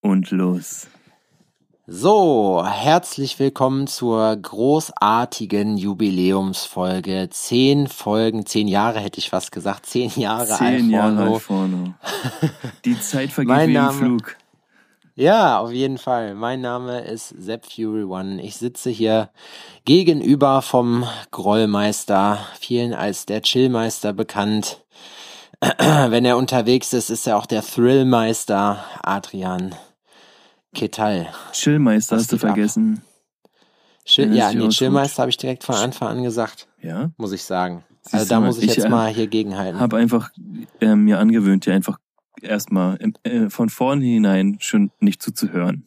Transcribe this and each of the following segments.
und los. So, herzlich willkommen zur großartigen Jubiläumsfolge. Zehn Folgen, zehn Jahre hätte ich fast gesagt, zehn Jahre Zehn Jahre Alforno. Alforno. Die Zeit vergeht Mein wie im Name- Flug. Ja, auf jeden Fall. Mein Name ist Sepp Fury One. Ich sitze hier gegenüber vom Grollmeister, vielen als der Chillmeister bekannt. Wenn er unterwegs ist, ist er auch der Thrillmeister Adrian Ketal. Chillmeister hast du vergessen. Chill, Ja, nee. Chillmeister habe ich direkt von Anfang an gesagt, Ja? muss ich sagen. Siehst Also da mal, muss ich ich, jetzt äh, mal hier gegenhalten. Hab einfach äh, mir angewöhnt, dir einfach erstmal äh, von vornherein schon nicht zuzuhören.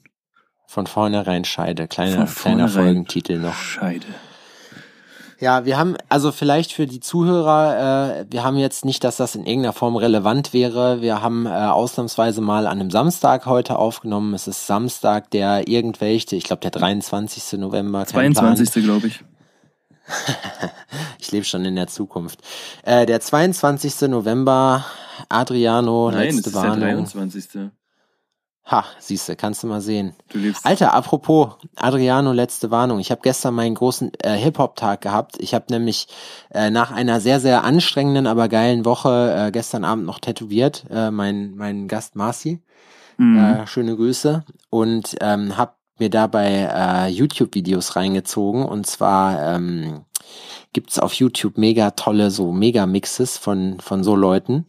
Von vornherein Scheide, kleiner, Von kleiner vornherein. Folgentitel noch. Scheide. Ja, wir haben, also vielleicht für die Zuhörer, äh, wir haben jetzt nicht, dass das in irgendeiner Form relevant wäre. Wir haben äh, ausnahmsweise mal an einem Samstag heute aufgenommen. Es ist Samstag, der irgendwelche, ich glaube der 23. November. kein Plan. 22. glaube ich. Ich lebe schon in der Zukunft. Äh, der 22. November, Adriano, Nein, es letzte ist der Warnung. 23. Ha, siehste, kannst du mal sehen. Du. Alter, apropos, Adriano, letzte Warnung. Ich habe gestern meinen großen äh, Hip-Hop-Tag gehabt. Ich habe nämlich äh, nach einer sehr, sehr anstrengenden, aber geilen Woche äh, gestern Abend noch tätowiert. Äh, mein, mein Gast Marci. Mhm. Äh, schöne Grüße. Und ähm, habe mir dabei äh, YouTube-Videos reingezogen. Und zwar ähm, gibt's auf YouTube mega tolle, so Mega-Mixes von, von so Leuten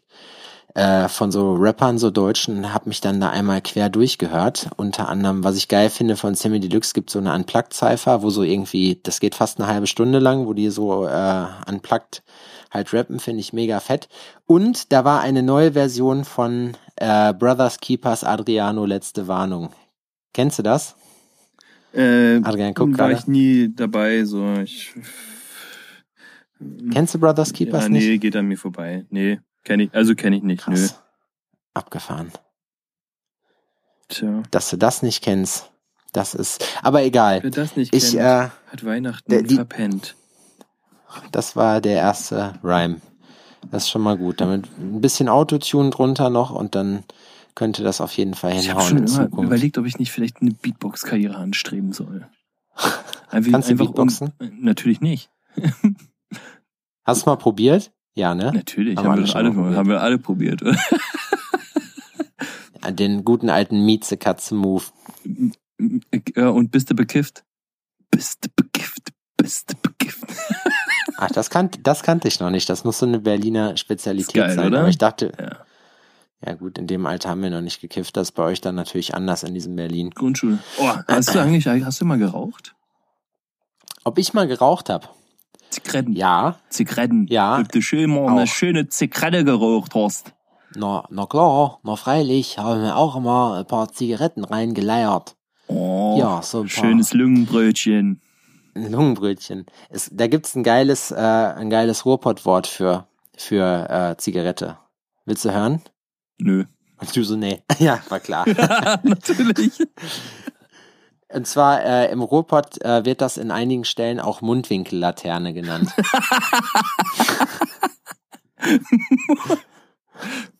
äh, von so Rappern, so Deutschen, habe mich dann da einmal quer durchgehört. Unter anderem, was ich geil finde von Sammy Deluxe, gibt so eine Unplugged-Cypher, wo so irgendwie, das geht fast eine halbe Stunde lang, wo die so äh, Unplugged halt rappen, finde ich mega fett. Und da war eine neue Version von äh, Brothers Keepers Adriano Letzte Warnung. Kennst du das? Äh, Adrian, guck war ich nie dabei, so ich. Kennst du Brothers Keepers ja, nicht? nee, geht an mir vorbei. Nee, kenne ich, also kenne ich nicht. Nö. Krass. Abgefahren. Tja. Dass du das nicht kennst, das ist, aber egal. Wer das nicht Ich, kennt, äh, hat Weihnachten der- die- verpennt. Das war der erste Rhyme. Das ist schon mal gut. Damit ein bisschen Autotune drunter noch und dann könnte das auf jeden Fall Ich habe hinhauen schon in immer Zukunft. überlegt, ob ich nicht vielleicht eine Beatbox-Karriere anstreben soll. Einfach, Kannst du Beatboxen? Um, natürlich nicht. Hast du mal probiert? Ja, ne? Natürlich, Haben haben, wir, alle, probiert. haben wir alle probiert. Den guten alten Mieze Katze Move. ja, und bist du bekifft? Bist du bekifft? Bist du bekifft? Ach, das, kan das kannte ich noch nicht. Das muss so eine Berliner Spezialität geil, sein. oder? Aber ich dachte, Ja, ja gut, in dem Alter haben wir noch nicht gekifft. Das ist bei euch dann natürlich anders in diesem Berlin. Grundschule. Oh, hast du eigentlich, hast du mal geraucht? Ob ich mal geraucht habe? Zigaretten. Ja, Zigaretten. Ja. Ob du schön mal eine Auch. schöne Zigarette geraucht hast. na, na klar, na freilich, haben wir auch immer ein paar Zigaretten reingeleiert. Oh, Ja, so ein paar. schönes Lungenbrötchen. Ein Lungenbrötchen. Es, da gibt's ein geiles, äh, ein geiles Ruhrpott-Wort für, für äh, Zigarette. Willst du hören? Nö. Und du so, nee. ja, war klar. Natürlich. Und zwar äh, im Ruhrpott äh, wird das in einigen Stellen auch Mundwinkellaterne genannt.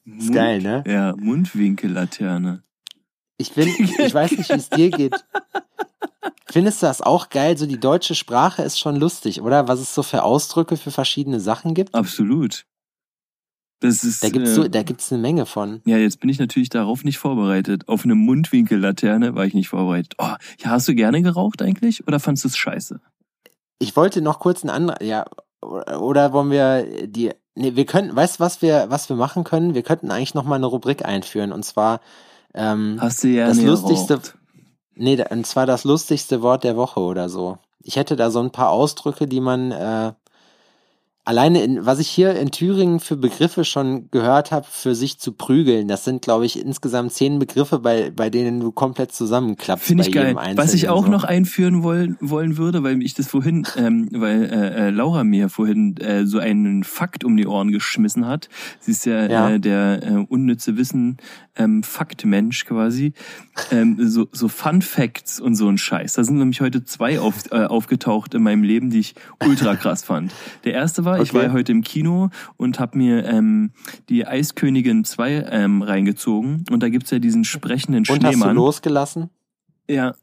Ist geil, ne? Ja, Mundwinkellaterne. Ich bin, ich weiß nicht, wie es dir geht. Findest du das auch geil? So die deutsche Sprache ist schon lustig, oder? Was es so für Ausdrücke für verschiedene Sachen gibt? Absolut. Das ist. Da gibt's äh, so, da gibt's eine Menge von. ja, jetzt bin ich natürlich darauf nicht vorbereitet. Auf eine Mundwinkellaterne war ich nicht vorbereitet. Oh, ja, hast du gerne geraucht eigentlich oder fandst du es scheiße? Ich wollte noch kurz ein anderer, ja, oder wollen wir die, nee, wir könnten, weißt du, was wir, was wir machen können? Wir könnten eigentlich noch mal eine Rubrik einführen und zwar, ähm, Hast du gerne Das Lustigste- geraucht? nee, und zwar das lustigste Wort der Woche oder so. Ich hätte da so ein paar Ausdrücke, die man, äh, alleine in, was ich hier in Thüringen für Begriffe schon gehört habe, für sich zu prügeln, das sind, glaube ich, insgesamt zehn Begriffe, bei, bei denen du komplett zusammenklappst. Finde ich geil. Was ich auch so. noch einführen wollen, wollen würde, weil ich das vorhin, ähm, weil äh, äh, Laura mir vorhin äh, so einen Fakt um die Ohren geschmissen hat. Sie ist ja, Ja. Äh, der äh, unnütze Wissen ähm, Faktmensch quasi. Ähm, so, so Fun Facts und so ein Scheiß. Da sind nämlich heute zwei auf, äh, aufgetaucht in meinem Leben, die ich ultra krass fand. Der erste war, war, ich Okay. war heute im Kino und habe mir ähm, die Eiskönigin 2 ähm, reingezogen. Und da gibt's ja diesen sprechenden Und hast du Schneemann. losgelassen? Ja,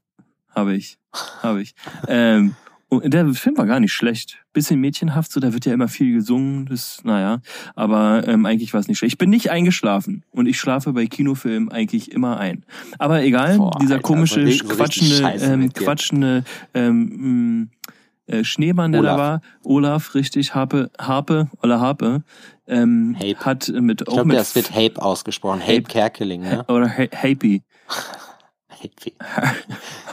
habe ich. Habe ich. ähm, und der Film war gar nicht schlecht. Bisschen mädchenhaft, so da wird ja immer viel gesungen. Das, naja, aber ähm, eigentlich war es nicht schlecht. Ich bin nicht eingeschlafen und ich schlafe bei Kinofilmen eigentlich immer ein. Aber egal, Boah, dieser Alter, komische, so richtig quatschende, ähm, quatschende ähm, äh, Schneemann, der Olaf. da war, Olaf, richtig, Harpe, Harpe, Ola Harpe, ähm, Hape. hat mit Ich glaube, das wird Hape ausgesprochen. Hape, Hape. Kerkeling, ne? oder Ha- Happy, Hape.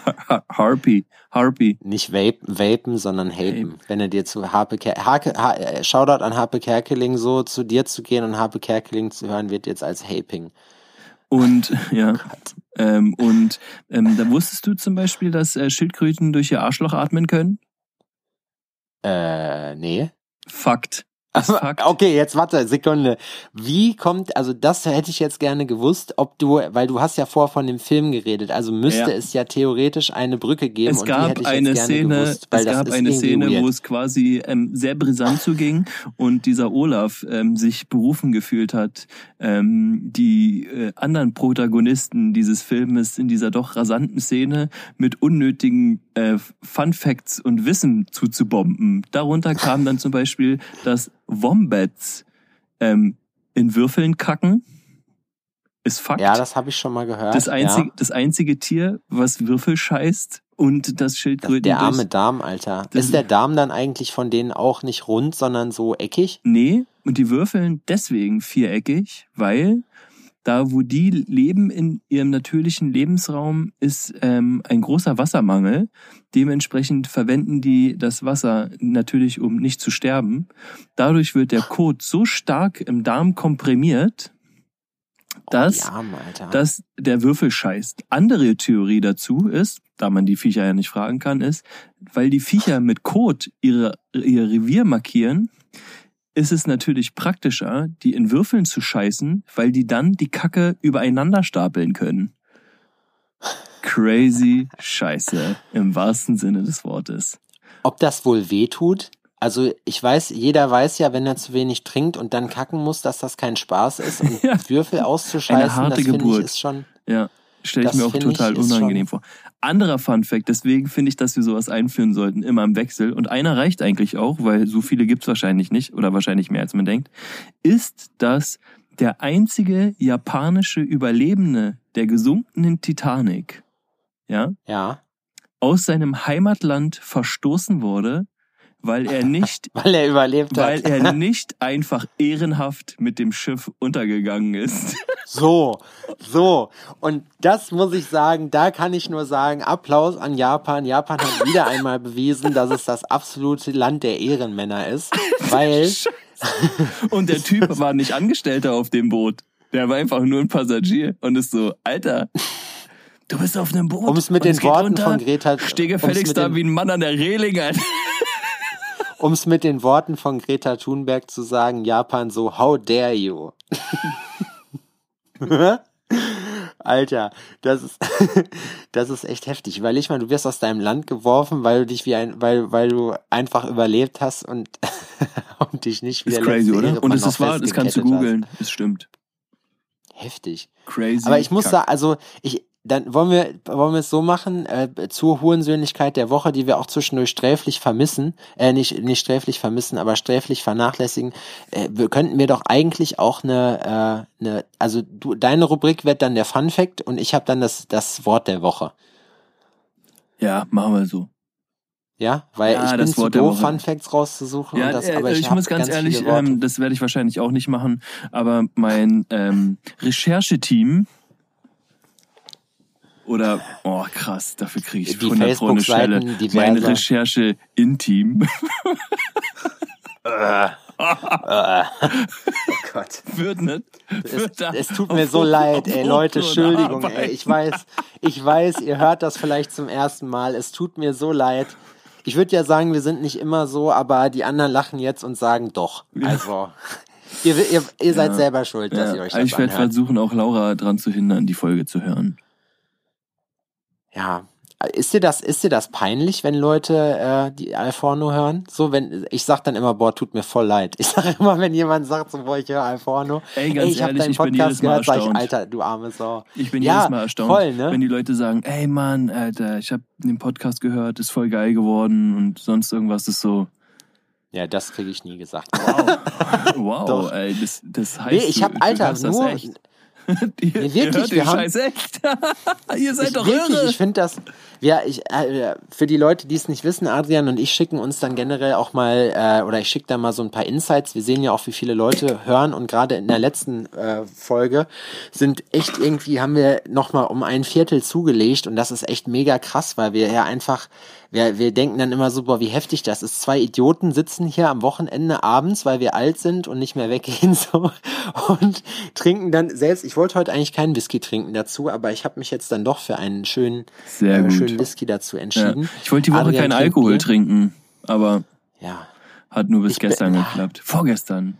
Harpy, Harpy. Nicht vape, vapen, sondern hapen. Wenn er dir zu Harpe Ker Hake, ha äh, Shoutout an Harpe Kerkeling so zu dir zu gehen und Harpe Kerkeling zu hören, wird jetzt als Haping. Und ja, ähm, und ähm, da wusstest du zum Beispiel, dass äh, Schildkröten durch ihr Arschloch atmen können? Äh, nee. Fakt. Ist Fakt. Okay, jetzt warte, Sekunde. Wie kommt, also das hätte ich jetzt gerne gewusst, ob du, weil du hast ja vorher von dem Film geredet, also müsste Ja. es ja theoretisch eine Brücke geben Es gab eine Szene, gewusst, es gab eine Szene, weird. wo es quasi ähm, sehr brisant zuging und dieser Olaf ähm, sich berufen gefühlt hat, ähm, die äh, anderen Protagonisten dieses Filmes in dieser doch rasanten Szene mit unnötigen äh, Fun Facts und Wissen zuzubomben. Darunter kam dann zum Beispiel, dass Wombats ähm, in Würfeln kacken. Ist Fakt. Ja, das habe ich schon mal gehört. das, einzige, ja. das einzige Tier, was Würfel scheißt und das Das, Schildkröten der arme Darm, Alter. Das- ist der Darm dann eigentlich von denen auch nicht rund, sondern so eckig? Nee, und die würfeln deswegen viereckig, weil da, wo die leben in ihrem natürlichen Lebensraum, ist ähm, ein großer Wassermangel. Dementsprechend verwenden die das Wasser natürlich, um nicht zu sterben. Dadurch wird der Kot so stark im Darm komprimiert, dass, Oh, Arme, dass der Würfel scheißt. Andere Theorie dazu ist, da man die Viecher ja nicht fragen kann, ist, weil die Viecher mit Kot ihre, ihr Revier markieren, ist es natürlich praktischer, die in Würfeln zu scheißen, weil die dann die Kacke übereinander stapeln können. Crazy Scheiße im wahrsten Sinne des Wortes. Ob das wohl weh tut? Also ich weiß, jeder weiß ja, wenn er zu wenig trinkt und dann kacken muss, dass das kein Spaß ist. Und Ja. Würfel auszuscheißen, Eine harte das finde ich Geburt. ist schon. Ja, stelle ich mir auch ich, total ist unangenehm vor. Anderer Fun Fact, deswegen finde ich, dass wir sowas einführen sollten, immer im Wechsel. Und einer reicht eigentlich auch, weil so viele gibt's wahrscheinlich nicht oder wahrscheinlich mehr als man denkt, ist, dass der einzige japanische Überlebende der gesunkenen Titanic, ja, Ja. aus seinem Heimatland verstoßen wurde, weil er nicht Weil er überlebt weil hat. er nicht einfach ehrenhaft mit dem Schiff untergegangen ist. So, so. Und das muss ich sagen, da kann ich nur sagen, Applaus an Japan. Japan hat wieder einmal bewiesen, dass es das absolute Land der Ehrenmänner ist. Weil, Und der Typ war nicht Angestellter auf dem Boot. Der war einfach nur ein Passagier und ist so, Alter, du bist auf einem Boot. um es mit den Worten runter. von Greta, Steh gefälligst da wie ein Mann an der Reling, Alter. Um es mit den Worten von Greta Thunberg zu sagen, Japan so, how dare you? Alter, das ist, das ist echt heftig. Überleg mal, du wirst aus deinem Land geworfen, weil du dich wie ein, weil, weil du einfach überlebt hast und, und dich nicht wie Ist crazy, oder? Und es ist wahr, das kannst du googeln. Es stimmt. Heftig. Crazy. Aber ich muss sagen, also ich, dann wollen wir, wollen wir es so machen, äh, zur Hurensöhnlichkeit der Woche, die wir auch zwischendurch sträflich vermissen, äh, nicht, nicht sträflich vermissen, aber sträflich vernachlässigen, äh, wir könnten wir doch eigentlich auch eine, äh, eine, also du, deine Rubrik wird dann der Fun Fact und ich habe dann das, das Wort der Woche. Ja, machen wir so. Ja, weil Ja, ich bin das zu doof. Fun Facts rauszusuchen. Ja, und das, äh, aber ich, ich, muss ganz, ehrlich, viele Worte. ähm, das werde ich wahrscheinlich auch nicht machen, aber mein ähm, Rechercheteam oder, oh krass, dafür kriege ich Die 100 Pro eine Schelle. Facebook-Seiten diverser- Mein Recherche-Inteam oh Gott. wird nicht. Es, Wird da es tut mir so leid, ey, Leute, Entschuldigung, ey, ich weiß, ich weiß, ihr hört das vielleicht zum ersten Mal, es tut mir so leid. Ich würde ja sagen, wir sind nicht immer so, aber die anderen lachen jetzt und sagen doch. Also, ihr, ihr, ihr seid Ja. selber schuld, dass ihr Ja, euch also das ich werde versuchen, auch Laura dran zu hindern, die Folge zu hören. Ja, ist dir das, ist dir das peinlich, wenn Leute äh, die Alforno hören? So, wenn ich sag dann immer, boah, tut mir voll leid. Ich sage immer, wenn jemand sagt, so, boah, ich höre Alforno, Ey, ganz ey, ich habe ehrlich, deinen Podcast gehört, sag ich. Alter, du arme Sau. Ich bin Ja, jedes Mal erstaunt, voll, ne? wenn die Leute sagen, ey Mann, Alter, ich habe den Podcast gehört, ist voll geil geworden und sonst irgendwas ist so, Ja, das kriege ich nie gesagt. wow, wow, Doch. ey, das, das heißt, Nee, ich hab, du Alter, nur, Nee, ihr wirklich, wir haben- Scheiß echt. ihr seid ich, doch wirklich, irre. ich finde das, ja, ich, äh, für die Leute, die es nicht wissen, Adrian und ich schicken uns dann generell auch mal, äh, oder ich schicke da mal so ein paar Insights. Wir sehen ja auch, wie viele Leute hören und gerade in der letzten äh, Folge sind echt irgendwie, haben wir nochmal um ein Viertel zugelegt und das ist echt mega krass, weil wir ja einfach, wir, wir denken dann immer so, boah, wie heftig das ist. Zwei Idioten sitzen hier am Wochenende abends, weil wir alt sind und nicht mehr weggehen so und trinken dann selbst, ich wollte heute eigentlich keinen Whisky trinken dazu, aber ich habe mich jetzt dann doch für einen schönen Sehr äh, schönen Whisky dazu Ja. entschieden. Ich wollte die Woche Adrian keinen Alkohol Bier. trinken, aber Ja. hat nur bis Ich gestern ja. geklappt. Vorgestern.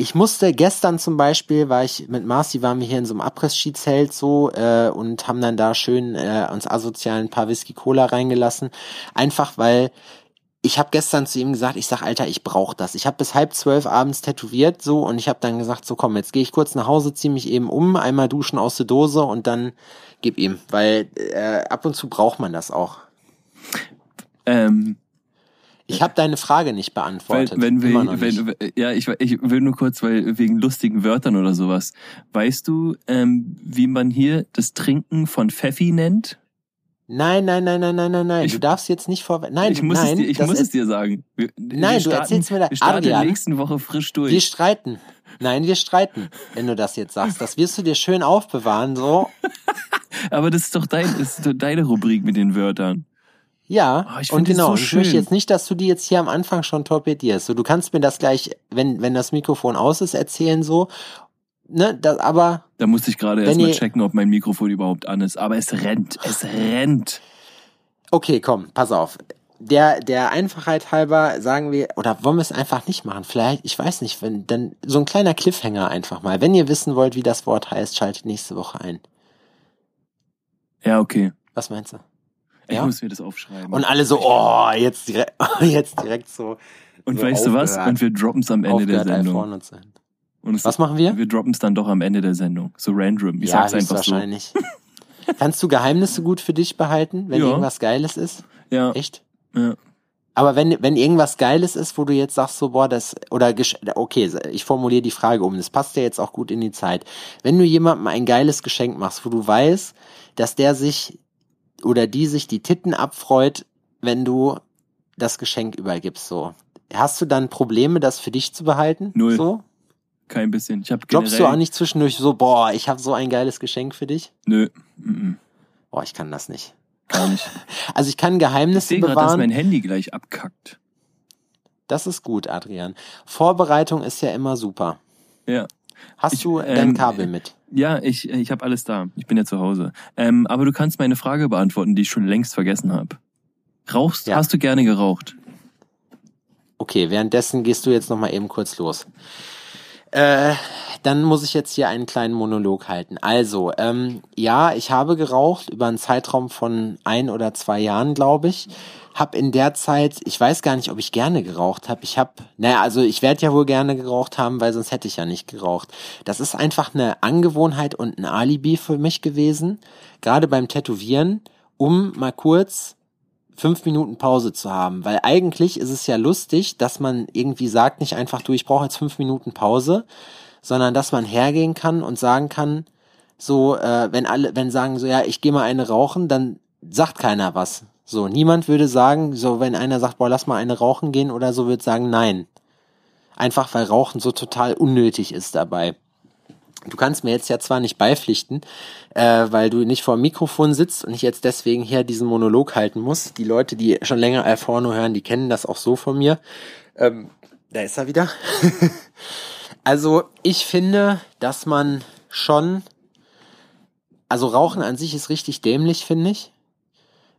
Ich musste gestern zum Beispiel, war ich mit Marci, waren wir hier in so einem Abriss-Ski-Zelt so äh, und haben dann da schön äh, uns asozial ein paar Whisky Cola reingelassen. Einfach weil ich habe gestern zu ihm gesagt, ich sag, Alter, ich brauch das. Ich habe bis halb zwölf abends tätowiert so und ich habe dann gesagt, so komm, jetzt gehe ich kurz nach Hause, zieh mich eben um, einmal duschen aus der Dose und dann gib ihm, weil äh, ab und zu braucht man das auch. Ähm, Ich habe deine Frage nicht beantwortet. wenn noch wir, wenn, ja, ich, ich will nur kurz, weil wegen lustigen Wörtern oder sowas. Weißt du, ähm, wie man hier das Trinken von Pfeffi nennt? Nein, nein, nein, nein, nein, nein, nein. Ich- du darfst jetzt nicht vor. Nein, ich muss, nein, es, dir, ich das muss es dir sagen. Wir, Nein, wir du erzählst mir da- Wir starten Adrian. nächsten Woche frisch durch. Wir streiten. Nein, wir streiten, wenn du das jetzt sagst. Das wirst du dir schön aufbewahren, so. Aber das ist doch dein, das ist doch deine Rubrik mit den Wörtern. Ja, Oh, ich und genau. so ich möchte jetzt nicht, dass du die jetzt hier am Anfang schon torpedierst. So, du kannst mir das gleich, wenn, wenn das Mikrofon aus ist, erzählen, so. Ne, das, aber, Da musste ich gerade Wenn erst mal ihr- checken, ob mein Mikrofon überhaupt an ist. Aber es rennt, es rennt. okay, komm, pass auf. Der, der Einfachheit halber sagen wir, oder wollen wir es einfach nicht machen? Vielleicht, ich weiß nicht, wenn, dann so ein kleiner Cliffhanger einfach mal. Wenn ihr wissen wollt, wie das Wort heißt, schaltet nächste Woche ein. Ja, okay. Was meinst du? Ich Ja? muss mir das aufschreiben. Und alle so, oh, jetzt direkt, jetzt direkt so. Und so weißt du was? Und wir droppen es am Ende der Sendung. und so. Und Was machen wir? Wir droppen es dann doch am Ende der Sendung. So random. Ich ja, sag's einfach so. höchstwahrscheinlich. Kannst du Geheimnisse gut für dich behalten, wenn Ja. irgendwas Geiles ist? Ja, Echt? ja. Aber wenn, wenn irgendwas Geiles ist, wo du jetzt sagst, so, boah, das, oder, okay, ich formuliere die Frage um, das passt ja jetzt auch gut in die Zeit. Wenn du jemandem ein geiles Geschenk machst, wo du weißt, dass der sich oder die sich die Titten abfreut, wenn du das Geschenk übergibst, so. Hast du dann Probleme, das für dich zu behalten? Null. So? Kein bisschen. Ich generell... du auch nicht zwischendurch so, boah, ich habe so ein geiles Geschenk für dich? Nö, mm, Boah, ich kann das nicht. gar nicht. Also ich kann Ich Geheimnisse sehe gerade, dass bewahren. mein Handy gleich abkackt. Das ist gut, Adrian. Vorbereitung ist ja immer super. Ja. Hast Ich, du ähm, dein Kabel mit? Ja, ich, ich habe alles da. Ich bin ja zu Hause. Ähm, aber du kannst meine Frage beantworten, die ich schon längst vergessen habe. Rauchst, Ja. hast du gerne geraucht? Okay, währenddessen gehst du jetzt noch mal eben kurz los. Äh, dann muss ich jetzt hier einen kleinen Monolog halten. Also, ähm, ja, ich habe geraucht über einen Zeitraum von ein oder zwei Jahren, glaube ich. Hab in der Zeit, ich weiß gar nicht, ob ich gerne geraucht habe. Ich habe, naja, also ich werde ja wohl gerne geraucht haben, weil sonst hätte ich ja nicht geraucht. Das ist einfach eine Angewohnheit und ein Alibi für mich gewesen, gerade beim Tätowieren, um mal kurz fünf Minuten Pause zu haben. Weil eigentlich ist es ja lustig, dass man irgendwie sagt, nicht einfach, du, ich brauche jetzt fünf Minuten Pause, sondern dass man hergehen kann und sagen kann, so, äh, wenn alle, wenn sagen so, ja, ich gehe mal eine rauchen, dann sagt keiner was. So, niemand würde sagen, so, wenn einer sagt, boah, lass mal eine rauchen gehen oder so, wird sagen, nein. Einfach weil Rauchen so total unnötig ist dabei. Du kannst mir jetzt ja zwar nicht beipflichten, äh, weil du nicht vor dem Mikrofon sitzt und ich jetzt deswegen hier diesen Monolog halten muss. Die Leute, die schon länger Alforno hören, die kennen das auch so von mir. Ähm, da ist er wieder. also ich finde, dass man schon, also Rauchen an sich ist richtig dämlich, finde ich,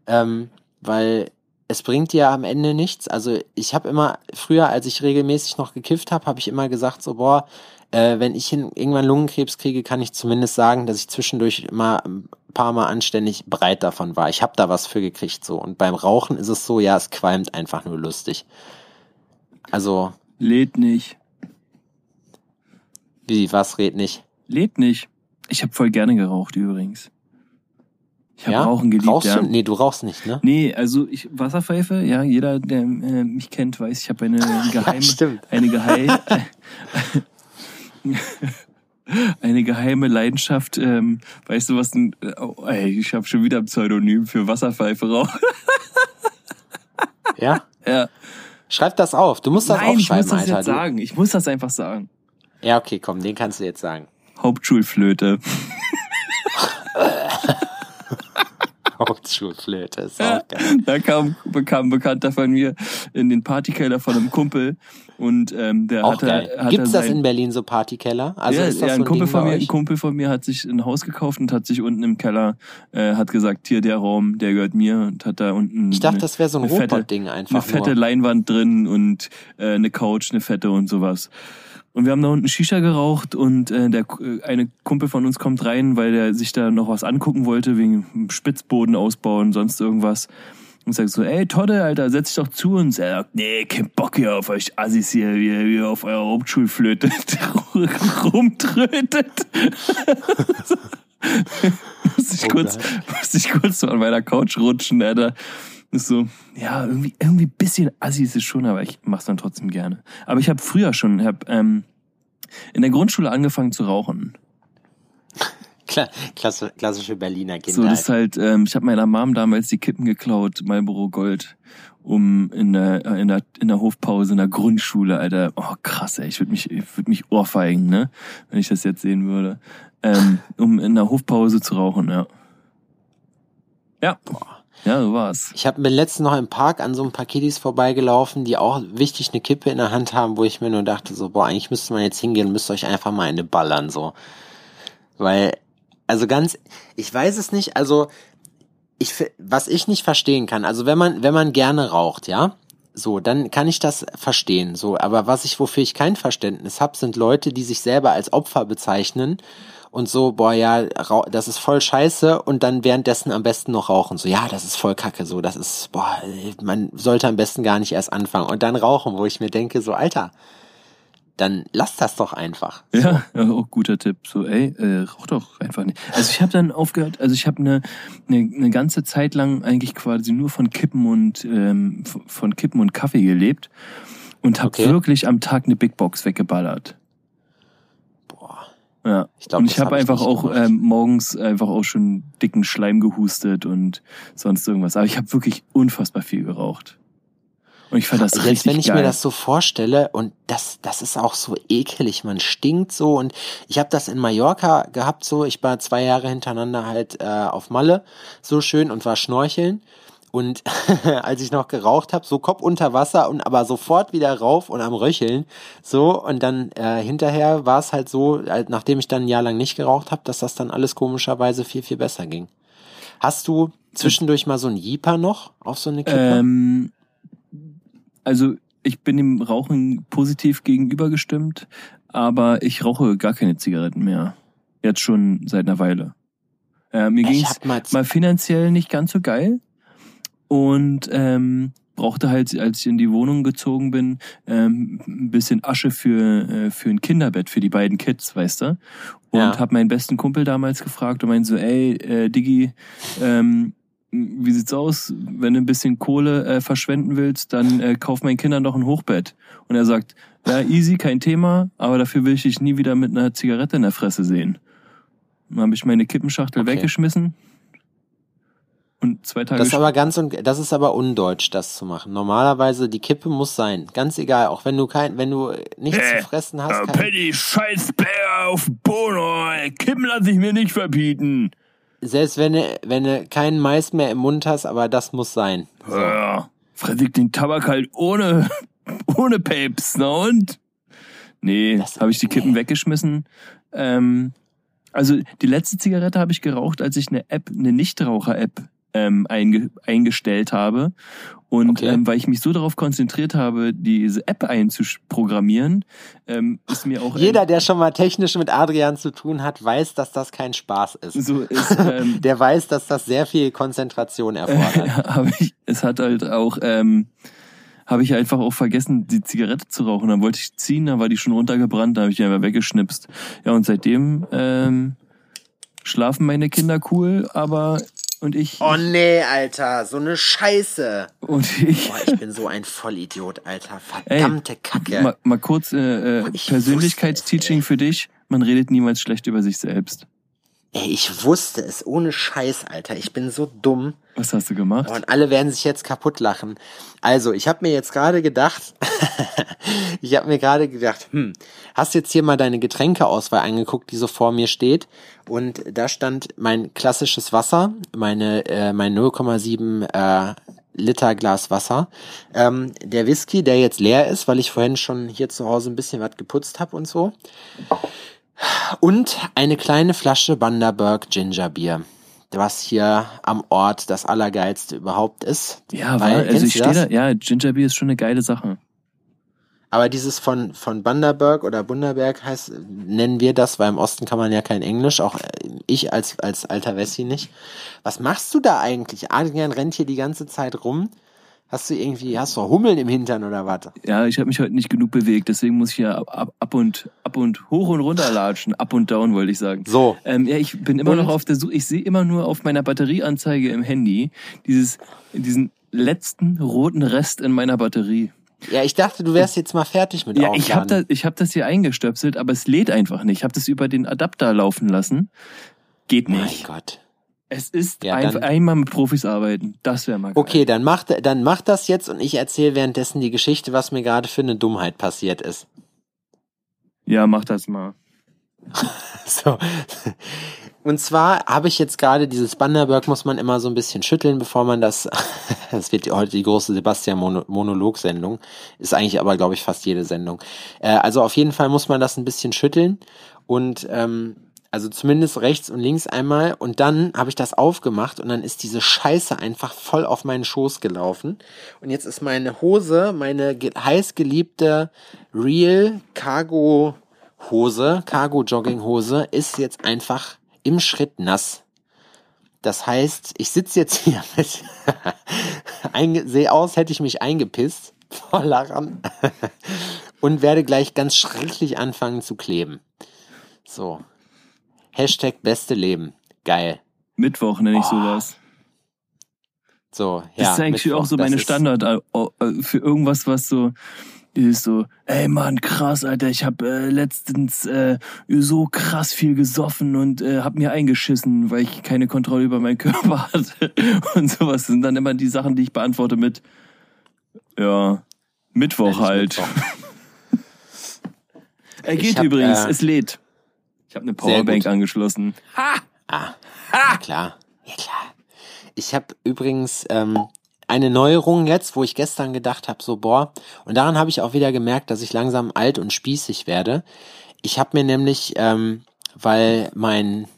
ähm, weil es bringt dir am Ende nichts. Also ich habe immer früher, als ich regelmäßig noch gekifft habe, habe ich immer gesagt so boah, äh, wenn ich irgendwann Lungenkrebs kriege, kann ich zumindest sagen, dass ich zwischendurch mal ein paar Mal anständig breit davon war. Ich habe da was für gekriegt so. Und beim Rauchen ist es so, ja, es qualmt einfach nur lustig. Also. Lädt nicht. Wie, was red nicht? Lädt nicht. Ich habe voll gerne geraucht übrigens. Ich habe ja? Rauchen geliebt, Rauchst ja. Du? Nee, du rauchst nicht, ne? Nee, also ich Wasserpfeife, ja, jeder, der äh, mich kennt, weiß, ich habe eine geheime, ja, stimmt. eine geheime, eine geheime Leidenschaft. Ähm, weißt du was? Denn, oh, ey, ich habe schon wieder ein Pseudonym für Wasserpfeife rauchen. ja. Ja. Schreib das auf. Du musst das Nein, aufschreiben, ich muss das Alter. jetzt sagen. Ich muss das einfach sagen. Ja, okay, komm, den kannst du jetzt sagen. Hauptschulflöte. Hauptschulflöte, ist auch geil. Da kam, bekam ein Bekannter von mir in den Partykeller von einem Kumpel und ähm, der Auch hatte, geil. hatte Gibt's das sein- in Berlin so Partykeller? Also ja, ist das ja, so ein Kumpel Ding von mir, ein? Kumpel von mir hat sich ein Haus gekauft und hat sich unten im Keller, äh, hat gesagt, hier der Raum, der gehört mir und hat da unten Ich dachte, eine, das wäre so ein Robot-Ding einfach eine fette nur. Leinwand drin und äh, eine Couch, eine fette und sowas. Und wir haben da unten Shisha geraucht und äh, der äh, eine Kumpel von uns kommt rein, weil der sich da noch was angucken wollte wegen Spitzboden ausbauen, sonst irgendwas. Und sagt so, ey Todde, Alter, setz dich doch zu uns. Er sagt, nee, kein Bock hier auf euch Assis hier, wie ihr auf eurer Hauptschulflöte rumtrötet. muss ich Oh, kurz, muss ich kurz so an meiner Couch rutschen, Alter. Ist so, ja, irgendwie, irgendwie ein bisschen assi ist es schon, aber ich mach's dann trotzdem gerne. Aber ich habe früher schon, hab, ähm, in der Grundschule angefangen zu rauchen. Kla klasse, klassische Berliner So, Kinder. das ist halt, ähm, ich habe meiner Mom damals die Kippen geklaut, Marlboro Gold, um in der, äh, in der, in der Hofpause in der Grundschule, Alter. Oh, krass, ey, ich würde mich, ich würd mich ohrfeigen, ne? Wenn ich das jetzt sehen würde. Ähm, um in der Hofpause zu rauchen, ja. Ja. Ja, so war's. Ich habe mir letztens noch im Park an so ein paar Kiddies vorbeigelaufen, die auch wichtig eine Kippe in der Hand haben, wo ich mir nur dachte, so, boah, eigentlich müsste man jetzt hingehen und müsst euch einfach mal eine ballern, so. Weil, also ganz, ich weiß es nicht, also, ich, was ich nicht verstehen kann, also wenn man, wenn man gerne raucht, ja, so, dann kann ich das verstehen, so, aber was ich, wofür ich kein Verständnis habe, sind Leute, die sich selber als Opfer bezeichnen und so, boah, ja, das ist voll scheiße und dann währenddessen am besten noch rauchen. So, ja, das ist voll kacke, so, das ist, boah, man sollte am besten gar nicht erst anfangen und dann rauchen, wo ich mir denke, so, Alter, dann lass das doch einfach. So. Ja, ja, auch guter Tipp. So, ey, äh, rauch doch einfach nicht. Also ich habe dann aufgehört, also ich habe eine, eine, eine ganze Zeit lang eigentlich quasi nur von Kippen und ähm, von Kippen und Kaffee gelebt und habe Okay. wirklich am Tag eine Big Box weggeballert. Ja. ich glaube, und ich habe einfach auch ähm, morgens einfach auch schon dicken Schleim gehustet und sonst irgendwas. Aber ich habe wirklich unfassbar viel geraucht. Und ich fand das Jetzt, richtig wenn ich geil. mir das so vorstelle, und das, das ist auch so ekelig, man stinkt so. Und ich habe das in Mallorca gehabt, so, ich war zwei Jahre hintereinander halt äh, auf Malle, so schön und war schnorcheln. Und als ich noch geraucht habe, so Kopf unter Wasser und aber sofort wieder rauf und am Röcheln. So, und dann äh, hinterher war es halt so, halt, nachdem ich dann ein Jahr lang nicht geraucht habe, dass das dann alles komischerweise viel, viel besser ging. Hast du zwischendurch mal so ein Jeeper noch auf so eine Kippe? Ähm, also ich bin dem Rauchen positiv gegenübergestimmt, aber ich rauche gar keine Zigaretten mehr. Jetzt schon seit einer Weile. Äh, mir ging's hab mal, mal finanziell nicht ganz so geil und ähm, brauchte halt, als ich in die Wohnung gezogen bin, ähm, ein bisschen Asche für äh, für ein Kinderbett für die beiden Kids, weißt du? Und Ja. hab meinen besten Kumpel damals gefragt und meinte so, ey, äh, Diggi, ähm, wie sieht's aus? Wenn du ein bisschen Kohle äh, verschwenden willst, dann äh, kauf meinen Kindern doch ein Hochbett. Und er sagt, ja, easy, kein Thema, aber dafür will ich dich nie wieder mit einer Zigarette in der Fresse sehen. Dann habe ich meine Kippenschachtel Okay. weggeschmissen. Und zwei Tage Das ist aber ganz und das ist aber undeutsch, das zu machen. Normalerweise die Kippe muss sein, ganz egal, auch wenn du kein, wenn du nichts Äh, zu fressen hast. äh, Kein, Paddy, scheiß Bär auf Bono, ey. Kippen lass ich mir nicht verbieten. selbst wenn du, wenn du keinen Mais mehr im Mund hast, aber das muss sein. So. Ja, fress ich den Tabak halt ohne, ohne Papes, na und? Nee, habe ich die Kippen nee. weggeschmissen. Ähm, also die letzte Zigarette habe ich geraucht, als ich eine App, eine Nichtraucher-App ähm, einge eingestellt habe. Und Okay. ähm, weil ich mich so darauf konzentriert habe, diese App einzuprogrammieren, ähm, ist mir auch Jeder, der schon mal technisch mit Adrian zu tun hat, weiß, dass das kein Spaß ist. so ist, ähm, Der weiß, dass das sehr viel Konzentration erfordert. habe ich, es hat halt auch, ähm, habe ich einfach auch vergessen, die Zigarette zu rauchen. Dann wollte ich ziehen, dann war die schon runtergebrannt, da habe ich die einfach weggeschnipst. Ja, und seitdem ähm, schlafen meine Kinder cool, aber und ich Oh nee, Alter, so eine Scheiße. und ich Boah, ich bin so ein Vollidiot, Alter. Verdammte Kacke. mal, mal kurz äh, äh, Ich Persönlichkeitsteaching für dich. Man redet niemals schlecht über sich selbst. Ey, ich wusste es ohne Scheiß, Alter. Ich bin so dumm. Was hast du gemacht? Und alle werden sich jetzt kaputt lachen. Also, ich habe mir jetzt gerade gedacht, ich habe mir gerade gedacht, hm, hast jetzt hier mal deine Getränkeauswahl angeguckt, die so vor mir steht. Und da stand mein klassisches Wasser, meine, äh, mein 0,7 äh, Liter Glas Wasser. Ähm, der Whisky, der jetzt leer ist, weil ich vorhin schon hier zu Hause ein bisschen was geputzt habe und so. Und eine kleine Flasche Bundaberg Ginger Bier. Was hier am Ort das Allergeilste überhaupt ist. Ja, Weil, also ich stehe da, ja, Ginger Beer ist schon eine geile Sache. Aber dieses von, von Bundaberg oder Bundaberg heißt, nennen wir das, weil im Osten kann man ja kein Englisch, auch äh, ich als, als alter Wessi nicht. Was machst du da eigentlich? Adrian rennt hier die ganze Zeit rum. Hast du irgendwie, hast du Hummeln im Hintern oder was? Ja, ich habe mich heute nicht genug bewegt, deswegen muss ich ja ab, ab, ab und ab und hoch und runter latschen, up und down wollte ich sagen. So. Ähm, ja, ich bin immer Und? noch auf der Suche. Ich sehe immer nur auf meiner Batterieanzeige im Handy dieses diesen letzten roten Rest in meiner Batterie. Ja, ich dachte, du wärst jetzt mal fertig mit Ja, Aufladen. ich habe das, ich habe das hier eingestöpselt, aber es lädt einfach nicht. Ich habe das über den Adapter laufen lassen. Geht Mein nicht. Gott. Es ist Ja, einfach einmal mit Profis arbeiten. Das wäre mal geil. Okay, dann mach, dann mach das jetzt und ich erzähle währenddessen die Geschichte, was mir gerade für eine Dummheit passiert ist. Ja, mach das mal. So. Und zwar habe ich jetzt gerade dieses Bundaberg muss man immer so ein bisschen schütteln, bevor man das, das wird heute die große Sebastian-Monolog-Sendung, ist eigentlich aber, glaube ich, fast jede Sendung. Äh, also auf jeden Fall muss man das ein bisschen schütteln und ähm, also zumindest rechts und links einmal und dann habe ich das aufgemacht und dann ist diese Scheiße einfach voll auf meinen Schoß gelaufen und jetzt ist meine Hose, meine ge heiß geliebte Real Cargo Hose, Cargo Jogging Hose ist jetzt einfach im Schritt nass. Das heißt, ich sitze jetzt hier mit, sehe aus, hätte ich mich eingepisst vor Lachen und werde gleich ganz schrecklich anfangen zu kleben. So. Hashtag beste Leben. Geil. Mittwoch nenne ich Oh, sowas. So, Das ja. ist eigentlich Mittwoch, auch so das meine Standard äh, äh, für irgendwas, was so ist so, ey Mann, krass, Alter, ich habe äh, letztens äh, so krass viel gesoffen und äh, hab mir eingeschissen, weil ich keine Kontrolle über meinen Körper hatte und sowas. Das sind dann immer die Sachen, die ich beantworte mit, ja, Mittwoch halt. Mittwoch. Er geht hab, übrigens, äh, es lädt. Ich habe eine Powerbank angeschlossen. Ah, ja klar. Ja klar. Ich habe übrigens ähm, eine Neuerung jetzt, wo ich gestern gedacht habe, so boah, und daran habe ich auch wieder gemerkt, dass ich langsam alt und spießig werde. Ich habe mir nämlich, ähm, weil mein.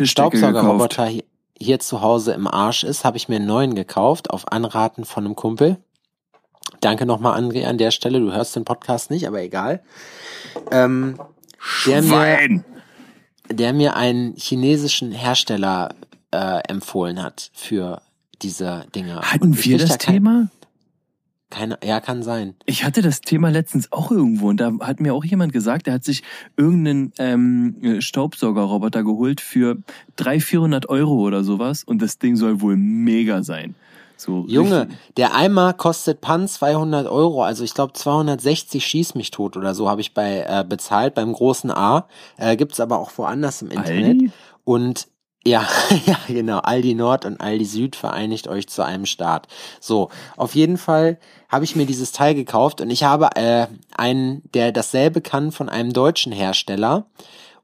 Staubsaugerroboter hier, hier zu Hause im Arsch ist, habe ich mir einen neuen gekauft, auf Anraten von einem Kumpel. Danke nochmal, André, an der Stelle. Du hörst den Podcast nicht, aber egal. Ähm, der mir, Schwein! Der mir einen chinesischen Hersteller äh, empfohlen hat für diese Dinge. Hatten wir das da kein- Thema? Keine, ja, kann sein. Ich hatte das Thema letztens auch irgendwo und da hat mir auch jemand gesagt, der hat sich irgendeinen ähm, Staubsaugerroboter geholt für 300, 400 Euro oder sowas und das Ding soll wohl mega sein. So Junge, der Eimer kostet Pan 200 Euro, also ich glaube 260 schieß mich tot oder so habe ich bei äh, bezahlt beim großen A. Äh, gibt's aber auch woanders im Internet. Aldi? Und ja, ja, genau, Aldi Nord und Aldi Süd vereinigt euch zu einem Start. So, auf jeden Fall habe ich mir dieses Teil gekauft und ich habe äh, einen, der dasselbe kann von einem deutschen Hersteller.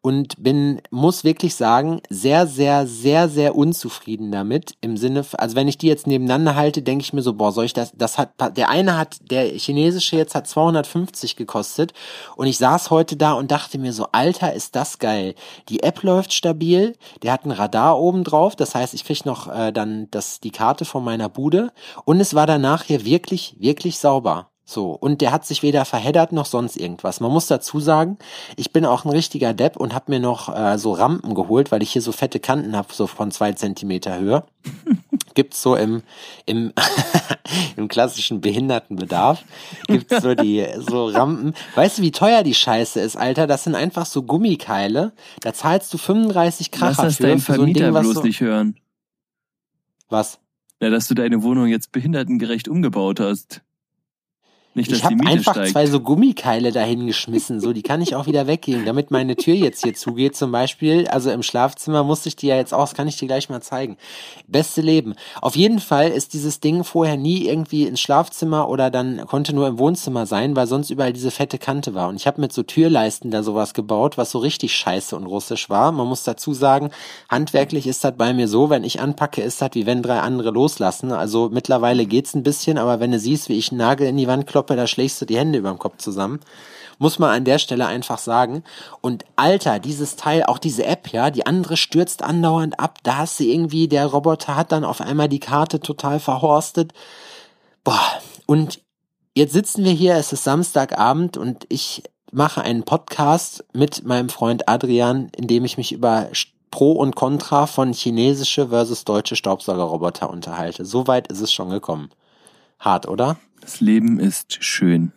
Und bin, muss wirklich sagen, sehr, sehr, sehr, sehr unzufrieden damit. Im Sinne, also wenn ich die jetzt nebeneinander halte, denke ich mir so, boah, soll ich das, das hat, der eine hat, der chinesische jetzt hat 250 gekostet und ich saß heute da und dachte mir so, Alter, ist das geil. Die App läuft stabil, der hat ein Radar oben drauf, das heißt, ich krieg noch äh, dann das, die Karte von meiner Bude und es war danach hier wirklich, wirklich sauber. So, und der hat sich weder verheddert noch sonst irgendwas. Man muss dazu sagen, ich bin auch ein richtiger Depp und habe mir noch äh, so Rampen geholt, weil ich hier so fette Kanten habe, so von zwei Zentimeter Höhe. Gibt's so im, im, im klassischen Behindertenbedarf, gibt's so die, so Rampen. Weißt du, wie teuer die Scheiße ist, Alter? Das sind einfach so Gummikeile. Da zahlst du 35 Kracher Lass das für, dein für so ein Ding, was bloß so, nicht hören. was? Ja, dass du deine Wohnung jetzt behindertengerecht umgebaut hast. Nicht, dass Ich habe einfach steigt. zwei so Gummikeile dahin geschmissen, so die kann ich auch wieder weggeben, damit meine Tür jetzt hier zugeht zum Beispiel. Also im Schlafzimmer musste ich die ja jetzt auch, das kann ich dir gleich mal zeigen. Beste Leben. Auf jeden Fall ist dieses Ding vorher nie irgendwie ins Schlafzimmer oder dann konnte nur im Wohnzimmer sein, weil sonst überall diese fette Kante war. Und ich habe mit so Türleisten da sowas gebaut, was so richtig scheiße und russisch war. Man muss dazu sagen, handwerklich ist das bei mir so, wenn ich anpacke, ist das wie wenn drei andere loslassen. Also mittlerweile geht's ein bisschen, aber wenn du siehst, wie ich einen Nagel in die Wand kloppe, da schlägst du die Hände über dem Kopf zusammen. Muss man an der Stelle einfach sagen. Und Alter, dieses Teil, auch diese App, ja, die andere stürzt andauernd ab. Da hast du irgendwie, der Roboter hat dann auf einmal die Karte total verhorstet. Boah, und jetzt sitzen wir hier, es ist Samstagabend und ich mache einen Podcast mit meinem Freund Adrian, in dem ich mich über Pro und Contra von chinesische versus deutsche Staubsaugerroboter unterhalte. Soweit ist es schon gekommen. Hart, oder? Das Leben ist schön.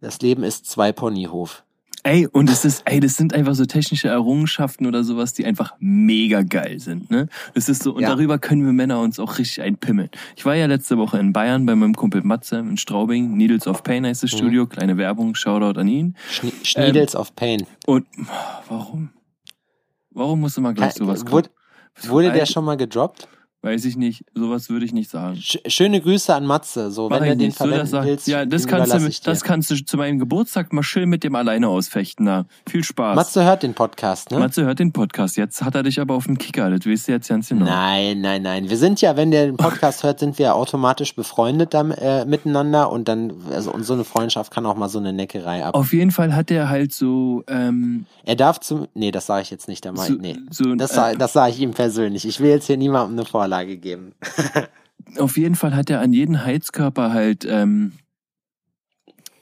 Das Leben ist zwei Ponyhof. Ey, und es ist, ey, das sind einfach so technische Errungenschaften oder sowas, die einfach mega geil sind, ne? Es ist so, und Ja. darüber können wir Männer uns auch richtig einpimmeln. Ich war ja letzte Woche in Bayern bei meinem Kumpel Matze in Straubing, Needles of Pain heißt das Mhm. Studio, kleine Werbung, Shoutout an ihn. Schnie Schniedels of Pain. Und, warum? Warum musste man gleich sowas kommen? Wurde, wurde der schon mal gedroppt? Weiß ich nicht, sowas würde ich nicht sagen. Sch schöne Grüße an Matze. So, Mach wenn du den. So, verwenden das sag- willst, ja, das kannst, du, das kannst du zu meinem Geburtstag mal schön mit dem alleine ausfechten. Na, viel Spaß. Matze hört den Podcast, ne? Matze hört den Podcast. Jetzt hat er dich aber auf dem Kicker. Das weißt du jetzt ganz genau. Nein, nein, nein. Wir sind ja, wenn der den Podcast hört, sind wir automatisch befreundet dann, äh, miteinander und dann, also und so eine Freundschaft kann auch mal so eine Neckerei ab. Auf jeden Fall hat er halt so, ähm, Er darf zum, nee, das sage ich jetzt nicht, da mach so, nee. so Das äh, sage das sag ich ihm persönlich. Ich will jetzt hier niemandem eine Vorlage geben. auf jeden Fall hat er an jeden Heizkörper halt ähm,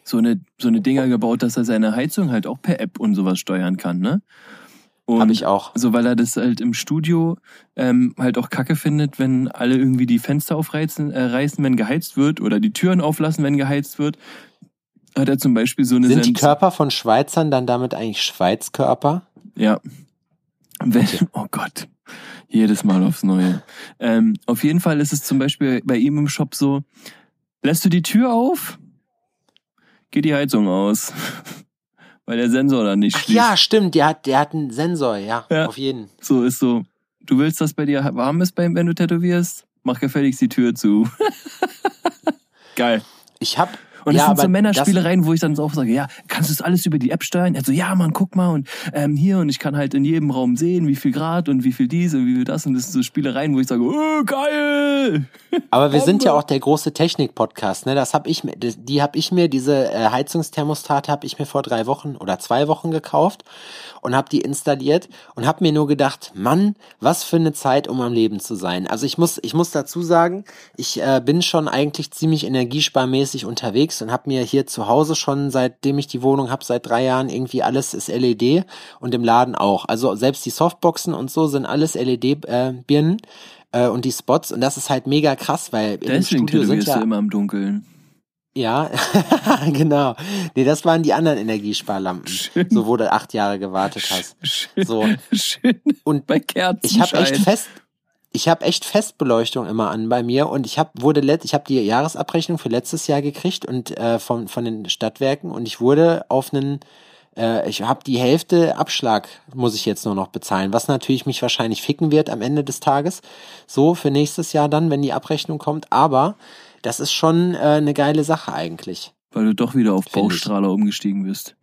so eine so eine Dinger gebaut, dass er seine Heizung halt auch per App und sowas steuern kann, ne? Habe ich auch. So, weil er das halt im Studio ähm, halt auch kacke findet, wenn alle irgendwie die Fenster aufreißen, äh, reißen, wenn geheizt wird, oder die Türen auflassen, wenn geheizt wird, hat er zum Beispiel so eine Sind die Sens- Körper von Schweizern dann damit eigentlich Schweizkörper? Ja. Wenn, oh Gott. Jedes Mal aufs Neue. Ähm, auf jeden Fall ist es zum Beispiel bei ihm im Shop so, lässt du die Tür auf, geht die Heizung aus. Weil der Sensor dann nicht Ach schließt. ja, stimmt, der hat, der hat einen Sensor, ja, Ja. auf jeden. So ist so. Du willst, dass bei dir warm ist, beim, wenn du tätowierst? Mach gefälligst die Tür zu. Geil. Ich hab, Und ja, das sind so Männerspielereien, wo ich dann so auch sage, ja, kannst du das alles über die App steuern? Er so, ja, Mann, guck mal und ähm, hier und ich kann halt in jedem Raum sehen, wie viel Grad und wie viel dies und wie viel das und das sind so Spielereien, wo ich sage, oh, geil! Aber wir sind ja auch der große Technik-Podcast, ne? Das hab ich mir, die habe ich mir, diese äh, Heizungsthermostate habe ich mir vor drei Wochen oder zwei Wochen gekauft und habe die installiert und habe mir nur gedacht, Mann, was für eine Zeit, um am Leben zu sein. Also ich muss, ich muss dazu sagen, ich äh, bin schon eigentlich ziemlich energiesparmäßig unterwegs und habe mir hier zu Hause schon, seitdem ich die Wohnung habe, seit drei Jahren irgendwie alles ist LED und im Laden auch. Also selbst die Softboxen und so sind alles LED-Birnen. Äh, und die Spots und das ist halt mega krass, weil Deswegen Studio sind ja du immer im Dunkeln. ja, genau. Nee, das waren die anderen Energiesparlampen. Schön. So wo du acht Jahre gewartet hast. Schön, So. schön Und bei Kerzenschein. ich habe echt fest, ich habe echt Festbeleuchtung immer an bei mir und ich habe wurde let, ich habe die Jahresabrechnung für letztes Jahr gekriegt und äh, von von den Stadtwerken und ich wurde auf einen äh, ich habe die Hälfte Abschlag muss ich jetzt nur noch bezahlen, was natürlich mich wahrscheinlich ficken wird am Ende des Tages. So für nächstes Jahr dann, wenn die Abrechnung kommt, aber das ist schon äh, eine geile Sache eigentlich. Weil du doch wieder auf Find ich. Baustrahler umgestiegen bist.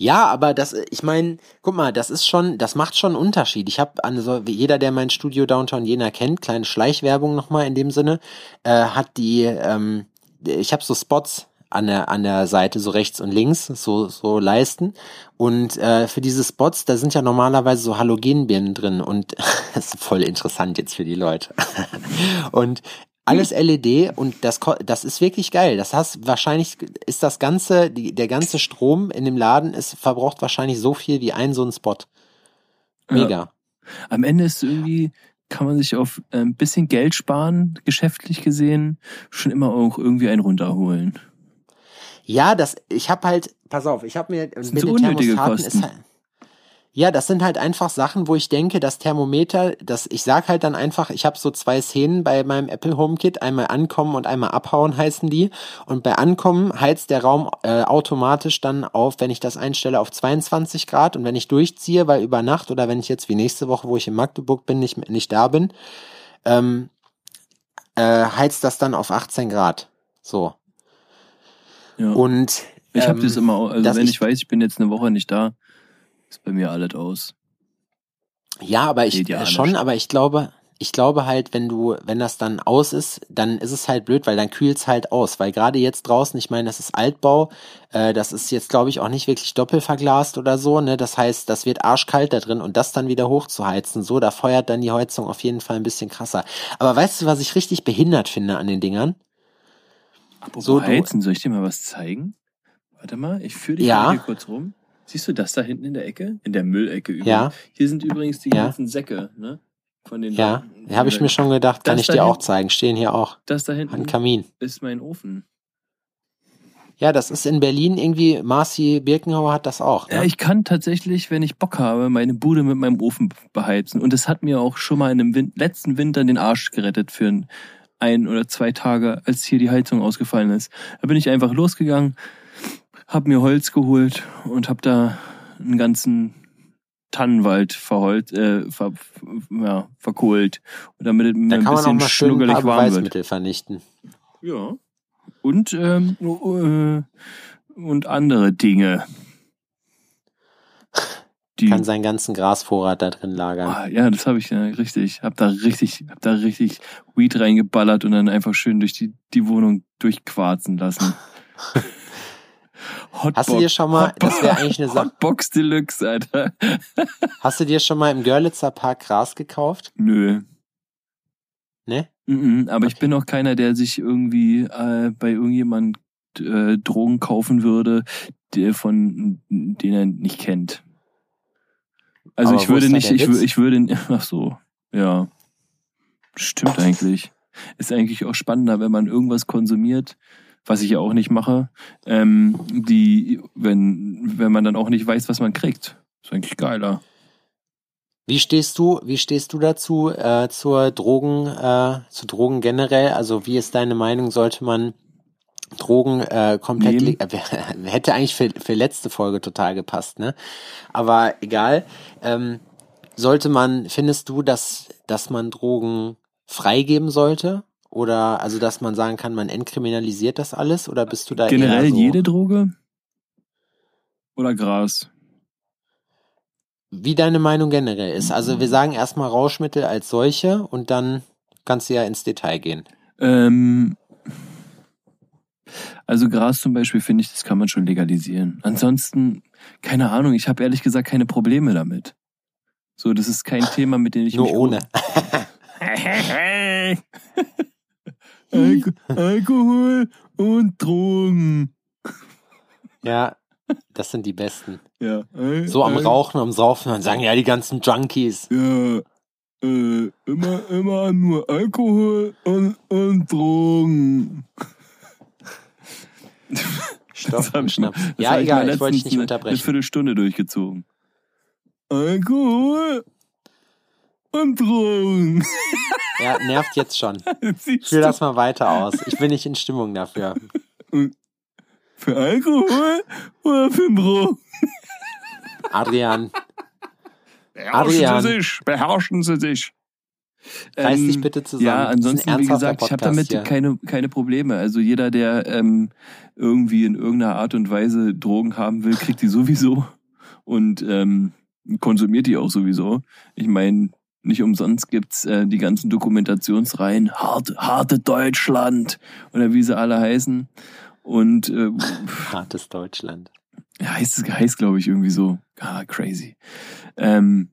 Ja, aber das, ich meine, guck mal, das ist schon, das macht schon einen Unterschied. Ich habe also jeder, der mein Studio Downtown Jena kennt, kleine Schleichwerbung nochmal in dem Sinne, äh, hat die, ähm, ich habe so Spots an der an der Seite so rechts und links so so Leisten. Und äh, für diese Spots da sind ja normalerweise so Halogenbirnen drin. Und das ist voll interessant jetzt für die Leute. Und alles LED und das das ist wirklich geil das heißt wahrscheinlich ist das ganze die, der ganze Strom in dem Laden ist verbraucht wahrscheinlich so viel wie ein so ein Spot mega ja. am Ende ist irgendwie kann man sich auf ein ähm, bisschen Geld sparen, geschäftlich gesehen, schon immer auch irgendwie einen runterholen. Ja, das, ich habe halt, pass auf, ich habe mir das mit den Thermostaten ist halt, ja, das sind halt einfach Sachen, wo ich denke, das Thermometer, das, ich sag halt dann einfach, ich habe so zwei Szenen bei meinem Apple HomeKit, einmal ankommen und einmal abhauen heißen die. Und bei ankommen heizt der Raum äh, automatisch dann auf, wenn ich das einstelle, auf 22 Grad und wenn ich durchziehe, weil über Nacht oder wenn ich jetzt wie nächste Woche, wo ich in Magdeburg bin, nicht, nicht da bin, ähm, äh, heizt das dann auf 18 Grad. So. Ja. Und ich habe das ähm, immer, also wenn ich, ich, weiß, ich bin jetzt eine Woche nicht da, ist bei mir alles aus. Ja, aber ich ja schon, aber ich glaube, ich glaube halt, wenn du, wenn das dann aus ist, dann ist es halt blöd, weil dann kühlt's halt aus. Weil gerade jetzt draußen, ich meine, das ist Altbau, äh, das ist jetzt, glaube ich, auch nicht wirklich doppelverglast oder so, ne? Das heißt, das wird arschkalt da drin und das dann wieder hochzuheizen, so, da feuert dann die Heizung auf jeden Fall ein bisschen krasser. Aber weißt du, was ich richtig behindert finde an den Dingern? Apropos so, heizen, soll ich dir mal was zeigen? Warte mal, ich führe dich ja. mal hier kurz rum. Siehst du das da hinten in der Ecke? In der Müllecke übrigens. Ja. Hier sind übrigens die ja. ganzen Säcke, ne? Von den Ja, habe ich mir schon gedacht, kann ich dir auch zeigen. Stehen hier auch. Das da hinten An Kamin. ist mein Ofen. Ja, das ist in Berlin irgendwie, Marci Birkenhauer hat das auch. Ne? Ja, ich kann tatsächlich, wenn ich Bock habe, meine Bude mit meinem Ofen beheizen. Und das hat mir auch schon mal in dem Win letzten Winter den Arsch gerettet für ein ein oder zwei Tage, als hier die Heizung ausgefallen ist. Da bin ich einfach losgegangen, habe mir Holz geholt und habe da einen ganzen Tannenwald verholt, äh, ver, ja, verkohlt. Und damit es da ein bisschen schnuggelig warm wird. vernichten. Ja. Und, ähm, äh, und andere Dinge die kann seinen ganzen Grasvorrat da drin lagern. Ah, ja, das habe ich ja richtig. Hab da richtig, hab da richtig Weed reingeballert und dann einfach schön durch die, die Wohnung durchquarzen lassen. Hotbox, Hast du dir schon mal, Hotbox, das wäre eigentlich eine Sache. Hotbox Deluxe, Alter. Hast du dir schon mal im Görlitzer Park Gras gekauft? Nö. Ne? -mm, aber okay. ich bin auch keiner, der sich irgendwie äh, bei irgendjemand äh, Drogen kaufen würde, der von den er nicht kennt. Also Aber ich würde nicht, ich, ich würde, ach so, ja. Stimmt eigentlich. Ist eigentlich auch spannender, wenn man irgendwas konsumiert, was ich ja auch nicht mache, ähm, die, wenn, wenn man dann auch nicht weiß, was man kriegt. Ist eigentlich geiler. Wie stehst du, wie stehst du dazu, äh, zur Drogen, äh, zu Drogen generell? Also wie ist deine Meinung? Sollte man Drogen äh, komplett äh, hätte eigentlich für, für letzte Folge total gepasst, ne? Aber egal. Ähm, sollte man, findest du, dass, dass man Drogen freigeben sollte? Oder also dass man sagen kann, man entkriminalisiert das alles? Oder bist du da generell eher so, jede Droge? Oder Gras? Wie deine Meinung generell ist. Also wir sagen erstmal Rauschmittel als solche und dann kannst du ja ins Detail gehen. Ähm, also Gras zum Beispiel finde ich, das kann man schon legalisieren. Ansonsten, keine Ahnung, ich habe ehrlich gesagt keine Probleme damit. So, das ist kein Thema, mit dem ich Nur mich ohne. Alko Alkohol und Drogen. Ja, das sind die besten. Ja. So am Rauchen, am Saufen, dann sagen ja die ganzen Junkies. Ja. Äh, immer, immer nur Alkohol und, und Drogen. Stopp, das Schnapp. Das ja, egal, ich, ich wollte dich nicht unterbrechen. Eine Viertelstunde durchgezogen. Alkohol und Drogen. Ja, nervt jetzt schon. Führ das mal weiter aus. Ich bin nicht in Stimmung dafür. Für Alkohol oder für Drogen? Adrian. Beherrschen Adrian. Sie sich, beherrschen Sie sich. Reiß dich ähm, bitte zusammen. Ja, ansonsten, wie gesagt, ich habe damit hier. keine, keine Probleme. Also jeder, der ähm, irgendwie in irgendeiner Art und Weise Drogen haben will, kriegt die sowieso und ähm, konsumiert die auch sowieso. Ich meine, nicht umsonst gibt's äh, die ganzen Dokumentationsreihen Hart, Harte Deutschland oder wie sie alle heißen. Und äh, Hartes Deutschland. Ja, heißt es heißt, glaube ich, irgendwie so. Ah, crazy. Ähm,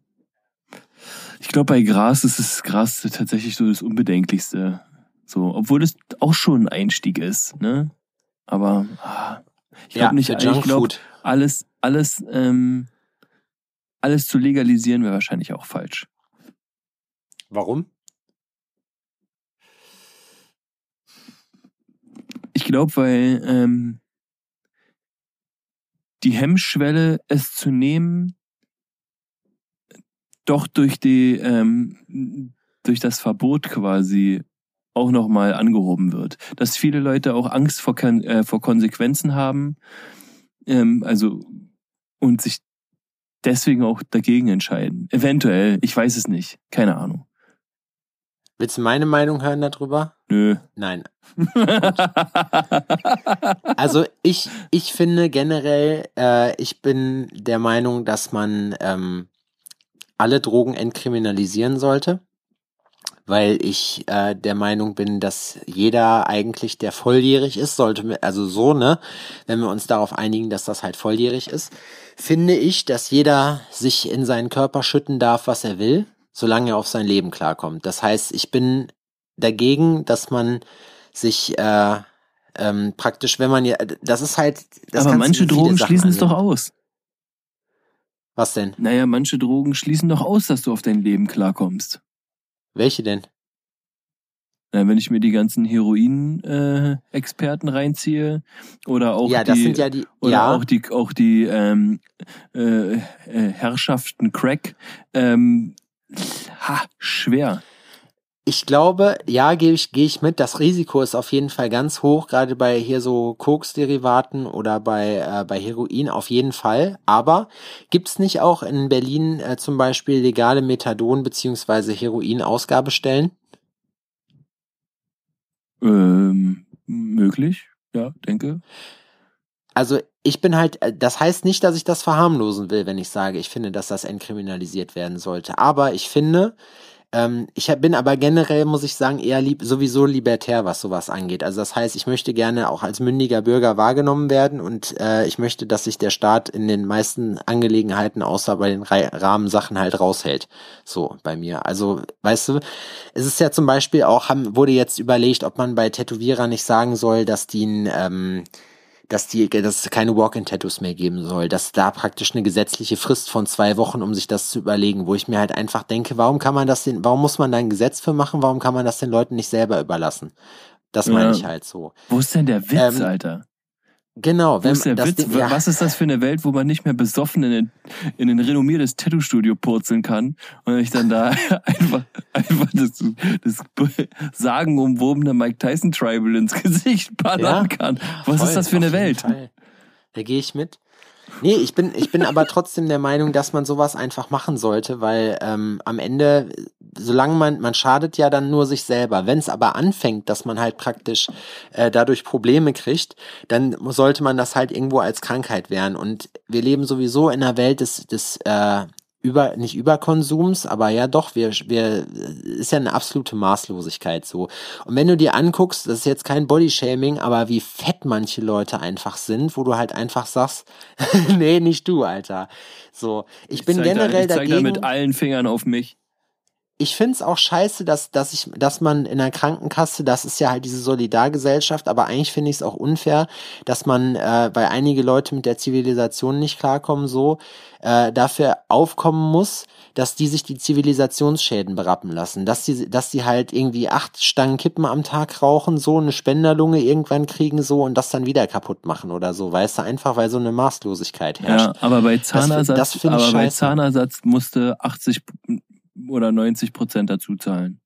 ich glaube, bei Gras ist es Gras tatsächlich so das Unbedenklichste. So, obwohl es auch schon ein Einstieg ist, ne? Aber ah, ich glaube ja, nicht, ich glaube, alles, alles, ähm, alles zu legalisieren wäre wahrscheinlich auch falsch. Warum? Ich glaube, weil ähm, die Hemmschwelle, es zu nehmen, doch durch die ähm, durch das Verbot quasi auch nochmal angehoben wird. Dass viele Leute auch Angst vor, äh, vor Konsequenzen haben, ähm, also und sich deswegen auch dagegen entscheiden. Eventuell, ich weiß es nicht, keine Ahnung. Willst du meine Meinung hören darüber? Nö. Nein. also ich, ich finde generell, äh, ich bin der Meinung, dass man ähm, alle Drogen entkriminalisieren sollte, weil ich äh, der Meinung bin, dass jeder eigentlich, der volljährig ist, sollte, also so, ne, wenn wir uns darauf einigen, dass das halt volljährig ist, finde ich, dass jeder sich in seinen Körper schütten darf, was er will solange er auf sein Leben klarkommt. Das heißt, ich bin dagegen, dass man sich äh, ähm, praktisch, wenn man ja, das ist halt. Das Aber manche Drogen schließen es doch aus. Was denn? Naja, manche Drogen schließen doch aus, dass du auf dein Leben klarkommst. Welche denn? Na, wenn ich mir die ganzen Heroin-Experten äh, reinziehe oder auch ja, die, das sind ja die, oder ja. auch die auch die ähm, äh, äh, Herrschaften Crack, ähm, Ha, schwer. Ich glaube, ja, gehe ich, geh ich mit. Das Risiko ist auf jeden Fall ganz hoch, gerade bei hier so Koks-Derivaten oder bei, äh, bei Heroin auf jeden Fall. Aber gibt's nicht auch in Berlin äh, zum Beispiel legale Methadon- bzw. Heroin-Ausgabestellen? Ähm, möglich, ja, denke. Also ich bin halt, äh, das heißt nicht, dass ich das verharmlosen will, wenn ich sage, ich finde, dass das entkriminalisiert werden sollte. Aber ich finde, ähm, ich bin aber generell, muss ich sagen, eher lieb, sowieso libertär, was sowas angeht. Also das heißt, ich möchte gerne auch als mündiger Bürger wahrgenommen werden und äh, ich möchte, dass sich der Staat in den meisten Angelegenheiten, außer bei den Rahmensachen halt raushält. So bei mir. Also, weißt du, es ist ja zum Beispiel auch, haben, wurde jetzt überlegt, ob man bei Tätowierer nicht sagen soll, dass die ein, ähm, dass die, dass es keine Walk-in-Tattoos mehr geben soll, dass da praktisch eine gesetzliche Frist von zwei Wochen, um sich das zu überlegen, wo ich mir halt einfach denke, warum kann man das denn, warum muss man da ein Gesetz für machen, warum kann man das den Leuten nicht selber überlassen? Das meine ja. ich halt so. Wo ist denn der Witz, ähm, Alter? Genau, wenn, ist der Witz? Ding, ja. Was ist das für eine Welt, wo man nicht mehr besoffen in ein, in ein renommiertes Tattoo-Studio purzeln kann und ich dann da einfach, einfach das, das sagenumwobene Mike Tyson Tribal ins Gesicht ballern ja, kann? Was ist das für eine Welt? Fall. Da gehe ich mit. Nee, ich bin, ich bin aber trotzdem der Meinung, dass man sowas einfach machen sollte, weil ähm, am Ende, solange man, man schadet ja dann nur sich selber. Wenn es aber anfängt, dass man halt praktisch äh, dadurch Probleme kriegt, dann sollte man das halt irgendwo als Krankheit wehren. Und wir leben sowieso in einer Welt des, des äh, über, nicht Überkonsums, aber ja doch, wir, wir, ist ja eine absolute Maßlosigkeit so. Und wenn du dir anguckst, das ist jetzt kein Bodyshaming, aber wie fett manche Leute einfach sind, wo du halt einfach sagst, nee, nicht du, Alter. So, ich, ich bin generell da, ich zeig dagegen. Da mit allen Fingern auf mich ich find's auch scheiße, dass, dass ich, dass man in der Krankenkasse, das ist ja halt diese Solidargesellschaft, aber eigentlich finde ich es auch unfair, dass man, äh, weil einige Leute mit der Zivilisation nicht klarkommen, so äh, dafür aufkommen muss, dass die sich die Zivilisationsschäden berappen lassen, dass die, dass die halt irgendwie acht Stangen Kippen am Tag rauchen, so eine Spenderlunge irgendwann kriegen, so und das dann wieder kaputt machen oder so, weißt du, einfach weil so eine Maßlosigkeit herrscht. Ja, aber bei Zahnersatz, das, das aber bei Zahnersatz musste 80 oder 90 Prozent dazu zahlen.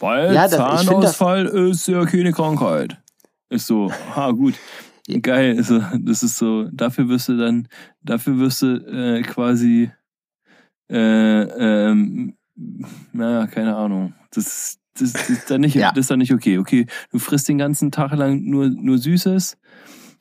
Weil ja, das, Zahnausfall ist ja keine Krankheit. Ist so, ha gut. Geil, ist so, das ist so, dafür wirst du dann, dafür wirst du äh, quasi äh, ähm, naja, keine Ahnung. Das, das, das ist dann nicht, Ja. das ist dann nicht okay. Okay, du frisst den ganzen Tag lang nur, nur Süßes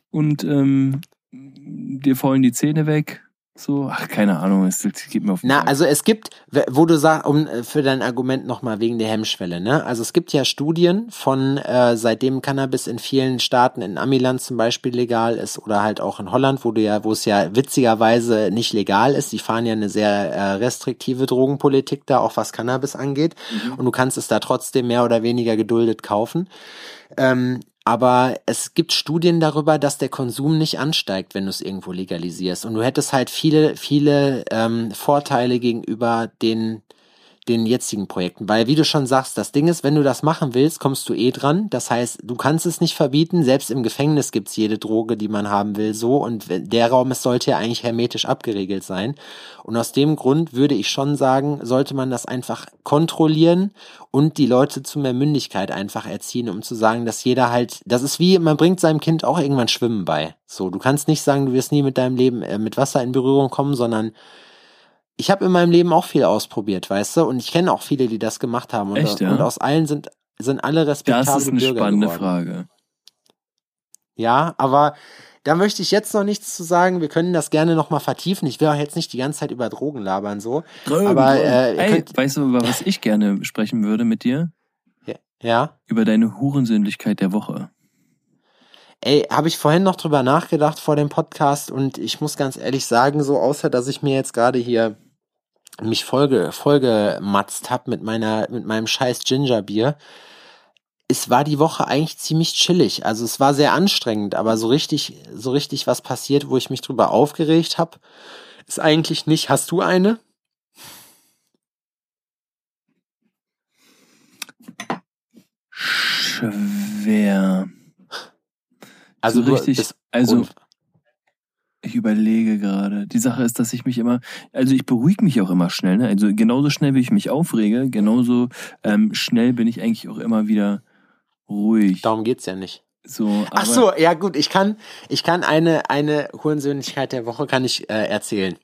und ähm, dir fallen die Zähne weg. So, ach, keine Ahnung, es geht mir auf Na, also es gibt, wo du sagst, um äh, für dein Argument nochmal wegen der Hemmschwelle, ne? Also es gibt ja Studien von äh, seitdem Cannabis in vielen Staaten, in Amiland zum Beispiel legal ist oder halt auch in Holland, wo du ja, wo es ja witzigerweise nicht legal ist. Die fahren ja eine sehr äh, restriktive Drogenpolitik da, auch was Cannabis angeht. Und du kannst es da trotzdem mehr oder weniger geduldet kaufen. Ähm, aber es gibt Studien darüber, dass der Konsum nicht ansteigt, wenn du es irgendwo legalisierst. Und du hättest halt viele, viele ähm, Vorteile gegenüber den den jetzigen Projekten. Weil, wie du schon sagst, das Ding ist, wenn du das machen willst, kommst du eh dran. Das heißt, du kannst es nicht verbieten. Selbst im Gefängnis gibt's jede Droge, die man haben will, so. Und der Raum, es sollte ja eigentlich hermetisch abgeregelt sein. Und aus dem Grund würde ich schon sagen, sollte man das einfach kontrollieren und die Leute zu mehr Mündigkeit einfach erziehen, um zu sagen, dass jeder halt, das ist wie, man bringt seinem Kind auch irgendwann Schwimmen bei. So, du kannst nicht sagen, du wirst nie mit deinem Leben äh, mit Wasser in Berührung kommen, sondern ich habe in meinem Leben auch viel ausprobiert, weißt du, und ich kenne auch viele, die das gemacht haben. Und, Echt, ja? und aus allen sind, sind alle respektable das ist eine Bürger spannende geworden. Frage. Ja, aber da möchte ich jetzt noch nichts zu sagen. Wir können das gerne noch mal vertiefen. Ich will auch jetzt nicht die ganze Zeit über Drogen labern, so. Aber, äh, Ey, könnt- weißt du, über was ich gerne sprechen würde mit dir? Ja. Über deine Hurensündlichkeit der Woche. Ey, habe ich vorhin noch drüber nachgedacht vor dem Podcast und ich muss ganz ehrlich sagen, so außer dass ich mir jetzt gerade hier mich voll, vollgematzt hab mit meiner, mit meinem scheiß Gingerbier, es war die Woche eigentlich ziemlich chillig. Also es war sehr anstrengend, aber so richtig, so richtig was passiert, wo ich mich drüber aufgeregt hab, ist eigentlich nicht. Hast du eine? Schwer. Also so richtig, also ich überlege gerade. Die Sache ist, dass ich mich immer, also ich beruhige mich auch immer schnell. Ne? Also genauso schnell, wie ich mich aufrege, genauso ähm, schnell bin ich eigentlich auch immer wieder ruhig. darum geht's ja nicht. So, Ach so, ja gut, ich kann, ich kann eine, eine Hurensöhnlichkeit der Woche kann ich äh, erzählen.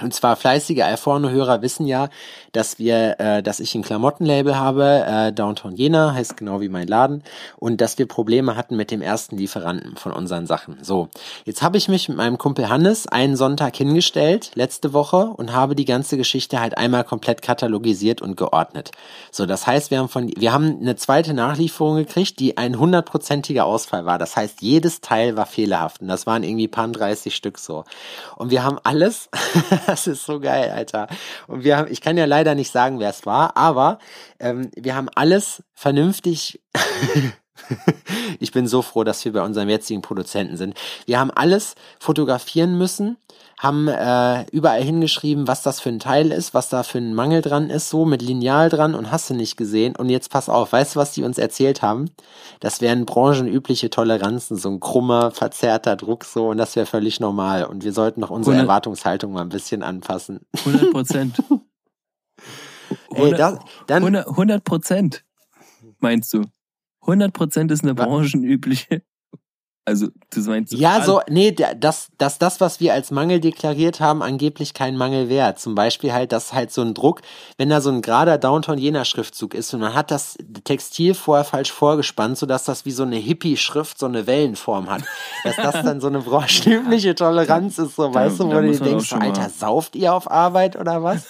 Und zwar fleißige Alforno-Hörer wissen ja, dass wir, äh, dass ich ein Klamottenlabel habe, äh, Downtown Jena, heißt genau wie mein Laden, und dass wir Probleme hatten mit dem ersten Lieferanten von unseren Sachen. So, jetzt habe ich mich mit meinem Kumpel Hannes einen Sonntag hingestellt, letzte Woche, und habe die ganze Geschichte halt einmal komplett katalogisiert und geordnet. So, das heißt, wir haben von, wir haben eine zweite Nachlieferung gekriegt, die ein hundertprozentiger Ausfall war. Das heißt, jedes Teil war fehlerhaft und das waren irgendwie paar 30 Stück so. Und wir haben alles, das ist so geil, Alter. Und wir haben, ich kann ja leider nicht sagen, wer es war, aber ähm, wir haben alles vernünftig. ich bin so froh, dass wir bei unserem jetzigen Produzenten sind. Wir haben alles fotografieren müssen, haben äh, überall hingeschrieben, was das für ein Teil ist, was da für ein Mangel dran ist, so mit Lineal dran und hast du nicht gesehen. Und jetzt pass auf, weißt du, was die uns erzählt haben? Das wären branchenübliche Toleranzen, so ein krummer, verzerrter Druck so und das wäre völlig normal. Und wir sollten noch unsere Hundert- Erwartungshaltung mal ein bisschen anpassen. 100 Prozent. Ey, das, dann, 100 100 Prozent, meinst du? 100 Prozent ist eine branchenübliche. Also, du meinst. Ja, alle- so, nee, da- dass, dass das, was wir als Mangel deklariert haben, angeblich kein Mangel wäre. Zum Beispiel halt, dass halt so ein Druck, wenn da so ein gerader Downtown-Jena-Schriftzug ist und man hat das Textil vorher falsch vorgespannt, sodass das wie so eine Hippie-Schrift so eine Wellenform hat. Dass das dann so eine branchenübliche Toleranz ist, so, Da- weißt du, wo du denkst, Alter, sauft ihr auf Arbeit oder was?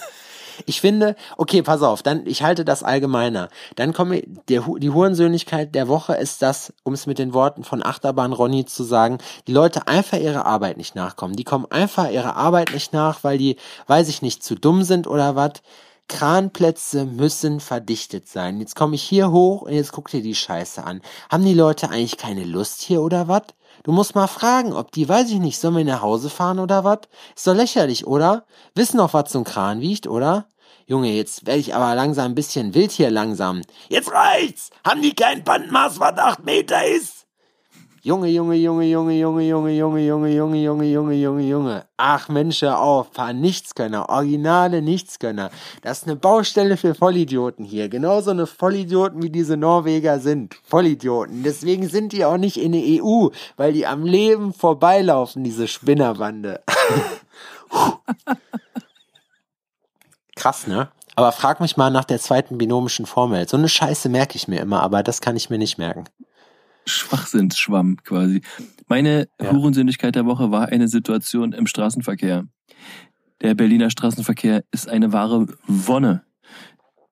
Ich finde, okay, pass auf, dann, ich halte das allgemeiner. Dann komme, der, die Hurensöhnlichkeit der Woche ist das, um es mit den Worten von Achterbahn Ronny zu sagen, die Leute einfach ihrer Arbeit nicht nachkommen. Die kommen einfach ihrer Arbeit nicht nach, weil die, weiß ich nicht, zu dumm sind oder was. Kranplätze müssen verdichtet sein. Jetzt komme ich hier hoch und jetzt guck dir die Scheiße an. Haben die Leute eigentlich keine Lust hier oder was? Du musst mal fragen, ob die, weiß ich nicht, sollen wir nach Hause fahren oder was? Ist doch lächerlich, oder? Wissen auch, was so ein Kran wiegt, oder? Junge, jetzt werde ich aber langsam ein bisschen wild hier langsam. Jetzt reicht's! Haben die kein Bandmaß, was acht Meter ist? Junge, Junge, Junge, Junge, Junge, Junge, Junge, Junge, Junge, Junge, Junge, Junge, Junge. Ach Mensch, hör auf, paar Nichtskönner, originale Nichtskönner. Das ist eine Baustelle für Vollidioten hier. Genauso eine Vollidioten, wie diese Norweger sind. Vollidioten. Deswegen sind die auch nicht in der EU, weil die am Leben vorbeilaufen, diese Spinnerbande. Krass, ne? Aber frag mich mal nach der zweiten binomischen Formel. So eine Scheiße merke ich mir immer, aber das kann ich mir nicht merken. Schwachsinnsschwamm quasi. Meine Ja. Hurensündigkeit der Woche war eine Situation im Straßenverkehr. Der Berliner Straßenverkehr ist eine wahre Wonne.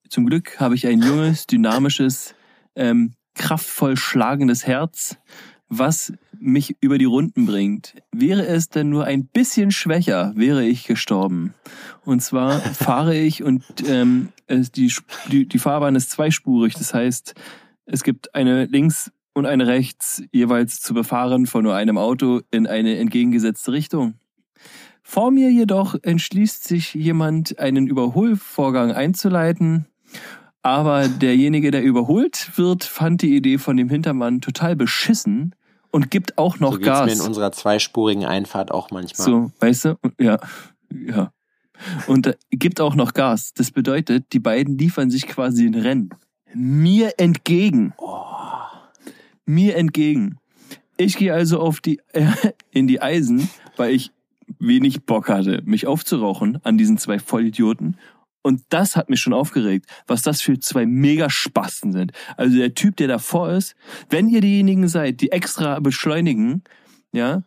Zum Glück habe ich ein junges, dynamisches, ähm, kraftvoll schlagendes Herz, was mich über die Runden bringt. Wäre es denn nur ein bisschen schwächer, wäre ich gestorben. Und zwar fahre ich und ähm, die, die, die Fahrbahn ist zweispurig. Das heißt, es gibt eine links und eine rechts jeweils zu befahren von nur einem Auto in eine entgegengesetzte Richtung. Vor mir jedoch entschließt sich jemand, einen Überholvorgang einzuleiten. Aber derjenige, der überholt wird, fand die Idee von dem Hintermann total beschissen und gibt auch noch so geht's mir Gas. in unserer zweispurigen Einfahrt auch manchmal. So, weißt du? Ja, ja. Und äh, gibt auch noch Gas. Das bedeutet, die beiden liefern sich quasi ein Rennen. Mir entgegen. Oh. Mir entgegen. Ich gehe also auf die, äh, in die Eisen, weil ich wenig Bock hatte, mich aufzurauchen an diesen zwei Vollidioten. Und das hat mich schon aufgeregt, was das für zwei Megaspasten sind. Also der Typ, der davor ist, wenn ihr diejenigen seid, die extra beschleunigen, ja,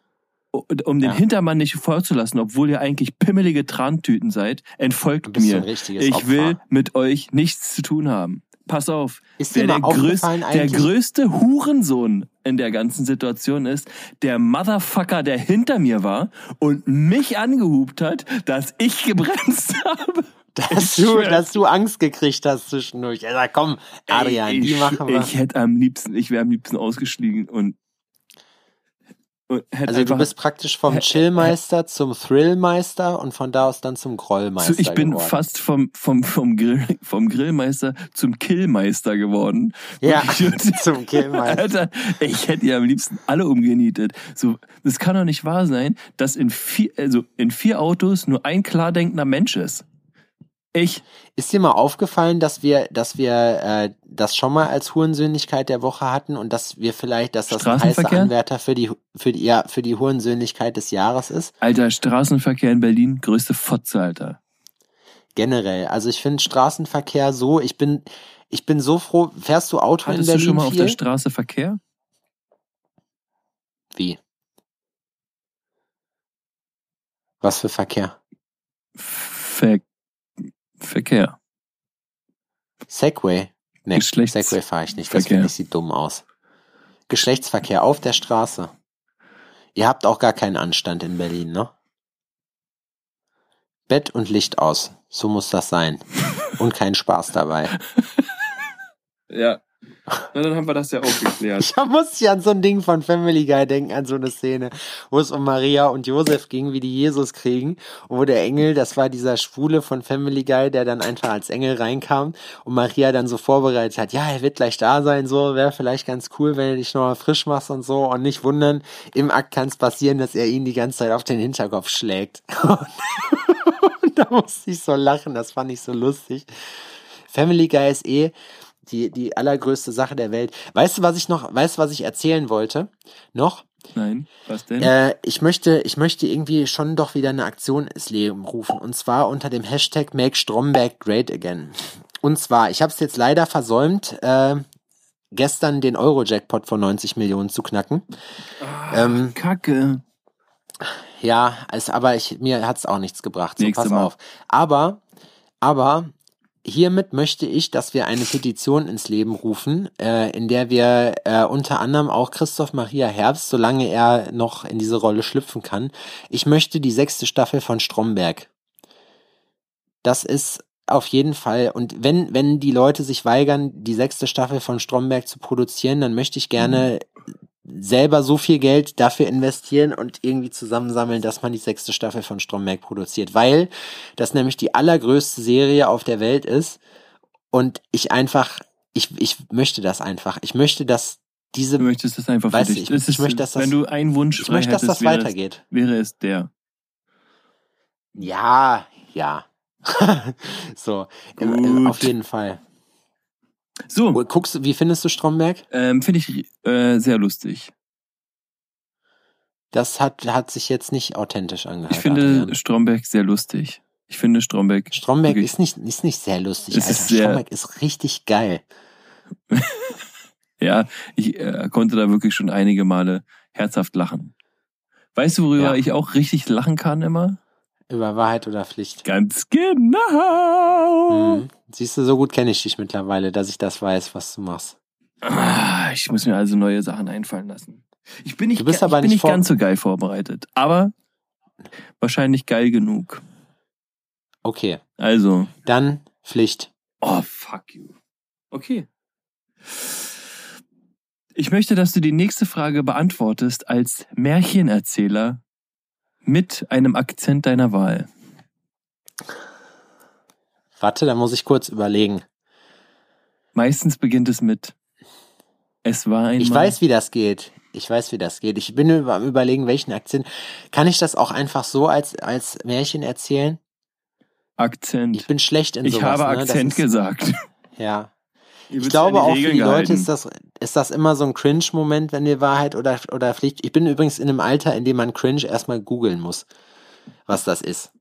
um den Ja. Hintermann nicht vorzulassen, obwohl ihr eigentlich pimmelige Trantüten seid, entfolgt mir. Ich Opfer. will mit euch nichts zu tun haben. Pass auf, Ist wer der, größ, der größte Hurensohn in der ganzen Situation ist, der Motherfucker, der hinter mir war und mich angehupt hat, dass ich gebremst habe. dass Ich du, dass du Angst gekriegt hast zwischendurch. Ja, komm, Adrian, Ey, die ich, machen wir. Ich hätte am liebsten, ich wäre am liebsten ausgestiegen und, Also du bist praktisch vom Chillmeister zum Thrillmeister und von da aus dann zum Grollmeister zu, ich bin geworden. fast vom, vom, vom, Grill, vom Grillmeister zum Killmeister geworden. Ja, zum Killmeister. Alter, ich hätte ja am liebsten alle umgenietet. So, das kann doch nicht wahr sein, dass in vier, also in vier Autos nur ein klar denkender Mensch ist. Ich, Ist dir mal aufgefallen, dass wir, dass wir äh, das schon mal als Hurensöhnlichkeit der Woche hatten und dass wir vielleicht, dass das ein heißer? Anwärter für die für die ja, für die Hurensöhnlichkeit des Jahres ist? alter Straßenverkehr in Berlin, größte Fotze, Alter. Generell. Also ich finde Straßenverkehr so, ich bin ich bin so froh. Fährst du Auto Hattest in du Berlin schon mal auf viel? der Straße Verkehr? Wie? Was für Verkehr? Ver Verkehr. Segway? Nee, Segway fahre ich nicht. Das finde ich sieht dumm aus. Geschlechtsverkehr auf der Straße. Ihr habt auch gar keinen Anstand in Berlin, ne? Bett und Licht aus. So muss das sein. Und kein Spaß dabei. Ja. Na, dann haben wir das ja auch geklärt. Ich muss ja an so ein Ding von Family Guy denken, an so eine Szene, wo es um Maria und Josef ging, wie die Jesus kriegen. Und wo der Engel, das war dieser Schwule von Family Guy, der dann einfach als Engel reinkam und Maria dann so vorbereitet hat, ja, er wird gleich da sein, so, wäre vielleicht ganz cool, wenn du dich nochmal frisch machst und so. Und nicht wundern, im Akt kann es passieren, dass er ihn die ganze Zeit auf den Hinterkopf schlägt. Und da musste ich so lachen, das fand ich so lustig. Family Guy ist eh die, die allergrößte Sache der Welt. Weißt du, was ich noch, weißt du, was ich erzählen wollte? Noch? Nein, was denn? Äh, ich möchte, ich möchte irgendwie schon doch wieder eine Aktion ins Leben rufen. Und zwar unter dem Hashtag Make Stromberg Great Again. Und zwar, ich habe es jetzt leider versäumt, äh, gestern den Euro-Jackpot von 90 Millionen zu knacken. ähm, Kacke. Ja, es, aber ich, mir hat's auch nichts gebracht. So, Nächste pass Mal. auf. Aber, aber hiermit möchte ich, dass wir eine Petition ins Leben rufen, äh, in der wir äh, unter anderem auch Christoph Maria Herbst, solange er noch in diese Rolle schlüpfen kann, ich möchte die sechste Staffel von Stromberg. Das ist auf jeden Fall. Und wenn, wenn die Leute sich weigern, die sechste Staffel von Stromberg zu produzieren, dann möchte ich gerne selber so viel Geld dafür investieren und irgendwie zusammensammeln, dass man die sechste Staffel von Stromberg produziert, weil das nämlich die allergrößte Serie auf der Welt ist und ich einfach, ich, ich möchte das einfach. Ich möchte, dass diese, Du möchtest das einfach für dich. ich- ich ist, möchte, dass das- wenn du einen Wunsch ich möchte, dass das wäre weitergeht. Es, wäre es der. Ja, ja. so, im- Gut. auf jeden Fall. So, Guckst wie findest du Stromberg? ähm, finde ich äh, sehr lustig. Das hat, hat sich jetzt nicht authentisch angehört. Ich finde Adrian. Stromberg sehr lustig. Ich finde Stromberg. Stromberg wirklich- ist nicht, ist nicht sehr lustig. Alter. ist sehr- Stromberg ist richtig geil. Ja, ich äh, konnte da wirklich schon einige Male herzhaft lachen. Weißt du, worüber Ja. ich auch richtig lachen kann immer? Über Wahrheit oder Pflicht. Ganz genau. Mhm. Siehst du, so gut kenne ich dich mittlerweile, dass ich das weiß, was du machst. Ah, ich muss mir also neue Sachen einfallen lassen. Ich bin nicht, Du bist ge- aber ich bin nicht nicht ganz so geil vorbereitet, aber wahrscheinlich geil genug. Okay, Also, dann Pflicht. oh fuck you. Okay. Ich möchte, dass du die nächste Frage beantwortest als Märchenerzähler mit einem Akzent deiner Wahl. Warte, da muss ich kurz überlegen. Meistens beginnt es mit Es war einmal. Ich weiß, wie das geht. Ich weiß, wie das geht. Ich bin über, am überlegen, welchen Akzent. Kann ich das auch einfach so als, als Märchen erzählen? Akzent. Ich bin schlecht in Ich sowas. habe ne? Akzent ist, gesagt. Ja. Ich glaube auch für die Leute gehalten. ist das, ist das immer so ein Cringe-Moment, wenn wir Wahrheit oder, oder Pflicht. Ich bin übrigens in einem Alter, in dem man Cringe erstmal googeln muss, was das ist.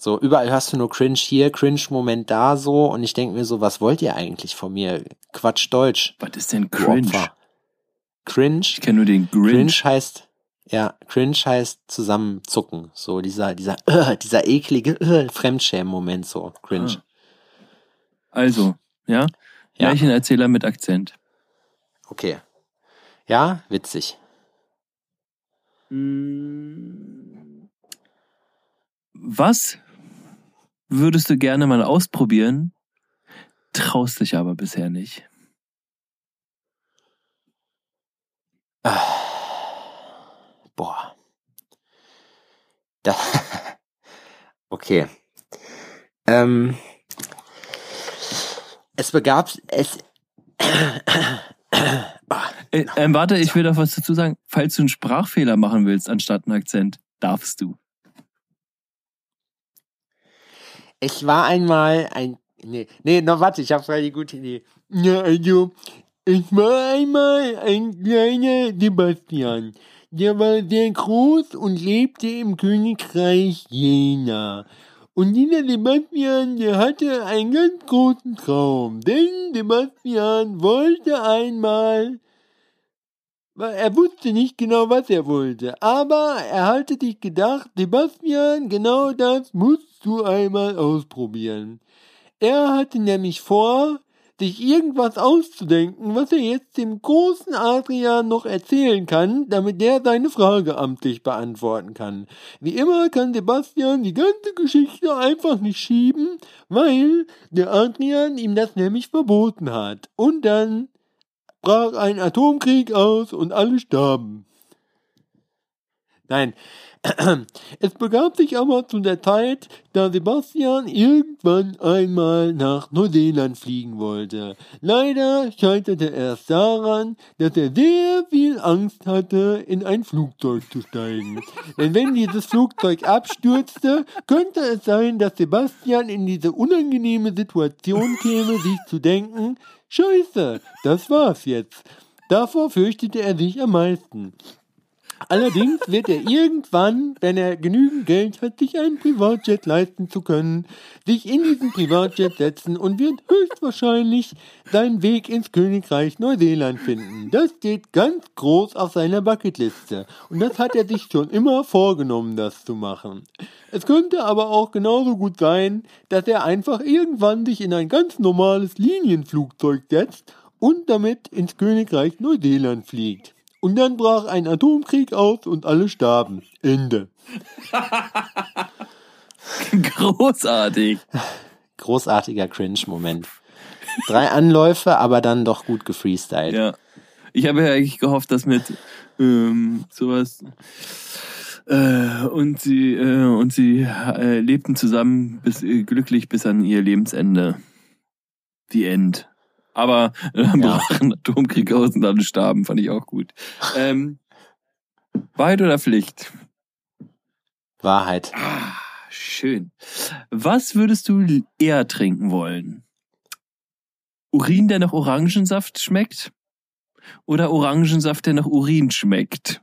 So, überall hörst du nur Cringe hier, Cringe-Moment da so und ich denke mir so, was wollt ihr eigentlich von mir? Quatsch Deutsch. Was ist denn Cringe? Opfer. Cringe? Ich kenne nur den Cringe Grinch. heißt, ja, Cringe heißt zusammenzucken. So dieser, dieser, äh, dieser eklige äh, Fremdschämen-Moment, so Cringe. Ah. Also, ja? Ja. Märchenerzähler mit Akzent. Okay. Ja, witzig. Was würdest du gerne mal ausprobieren, traust dich aber bisher nicht? Ah. Boah. Da. Okay. Ähm. Es begab es. Äh, ähm, warte, ich will doch was dazu sagen. Falls du einen Sprachfehler machen willst anstatt einen Akzent, darfst du. Ich war einmal ein. Nee, nee, noch warte, ich habe voll die gute Idee. Ja, also, ich war einmal ein kleiner Sebastian. Der war sehr groß und lebte im Königreich Jena. Und dieser Sebastian, der hatte einen ganz großen Traum. Denn Sebastian wollte einmal Er wusste nicht genau, was er wollte, aber er hatte sich gedacht, Sebastian, genau das musst du einmal ausprobieren. Er hatte nämlich vor, sich irgendwas auszudenken, was er jetzt dem großen Adrian noch erzählen kann, damit der seine Frage amtlich beantworten kann. Wie immer kann Sebastian die ganze Geschichte einfach nicht schieben, weil der Adrian ihm das nämlich verboten hat. Und dann brach ein Atomkrieg aus und alle starben. Nein, es begab sich aber zu der Zeit, da Sebastian irgendwann einmal nach Neuseeland fliegen wollte. Leider scheiterte er es daran, dass er sehr viel Angst hatte, in ein Flugzeug zu steigen. Denn wenn dieses Flugzeug abstürzte, könnte es sein, dass Sebastian in diese unangenehme Situation käme, sich zu denken, Scheiße, das war's jetzt. Davor fürchtete er sich am meisten. Allerdings wird er irgendwann, wenn er genügend Geld hat, sich einen Privatjet leisten zu können, sich in diesen Privatjet setzen und wird höchstwahrscheinlich seinen Weg ins Königreich Neuseeland finden. Das steht ganz groß auf seiner Bucketliste. Und das hat er sich schon immer vorgenommen, das zu machen. Es könnte aber auch genauso gut sein, dass er einfach irgendwann sich in ein ganz normales Linienflugzeug setzt und damit ins Königreich Neuseeland fliegt. Und dann brach ein Atomkrieg aus und alle starben. Ende. Großartig. Großartiger Cringe-Moment. Drei Anläufe, aber dann doch gut gefreestylt. Ja. Ich habe ja eigentlich gehofft, dass mit ähm, sowas äh, und sie äh, und sie äh, lebten zusammen bis äh, glücklich bis an ihr Lebensende. The End. Aber äh, dann Ja. brach ein Atomkrieg aus und alle starben, fand ich auch gut. Ähm, Wahrheit oder Pflicht? Wahrheit. Ah, schön. Was würdest du eher trinken wollen? Urin, der nach Orangensaft schmeckt? Oder Orangensaft, der nach Urin schmeckt?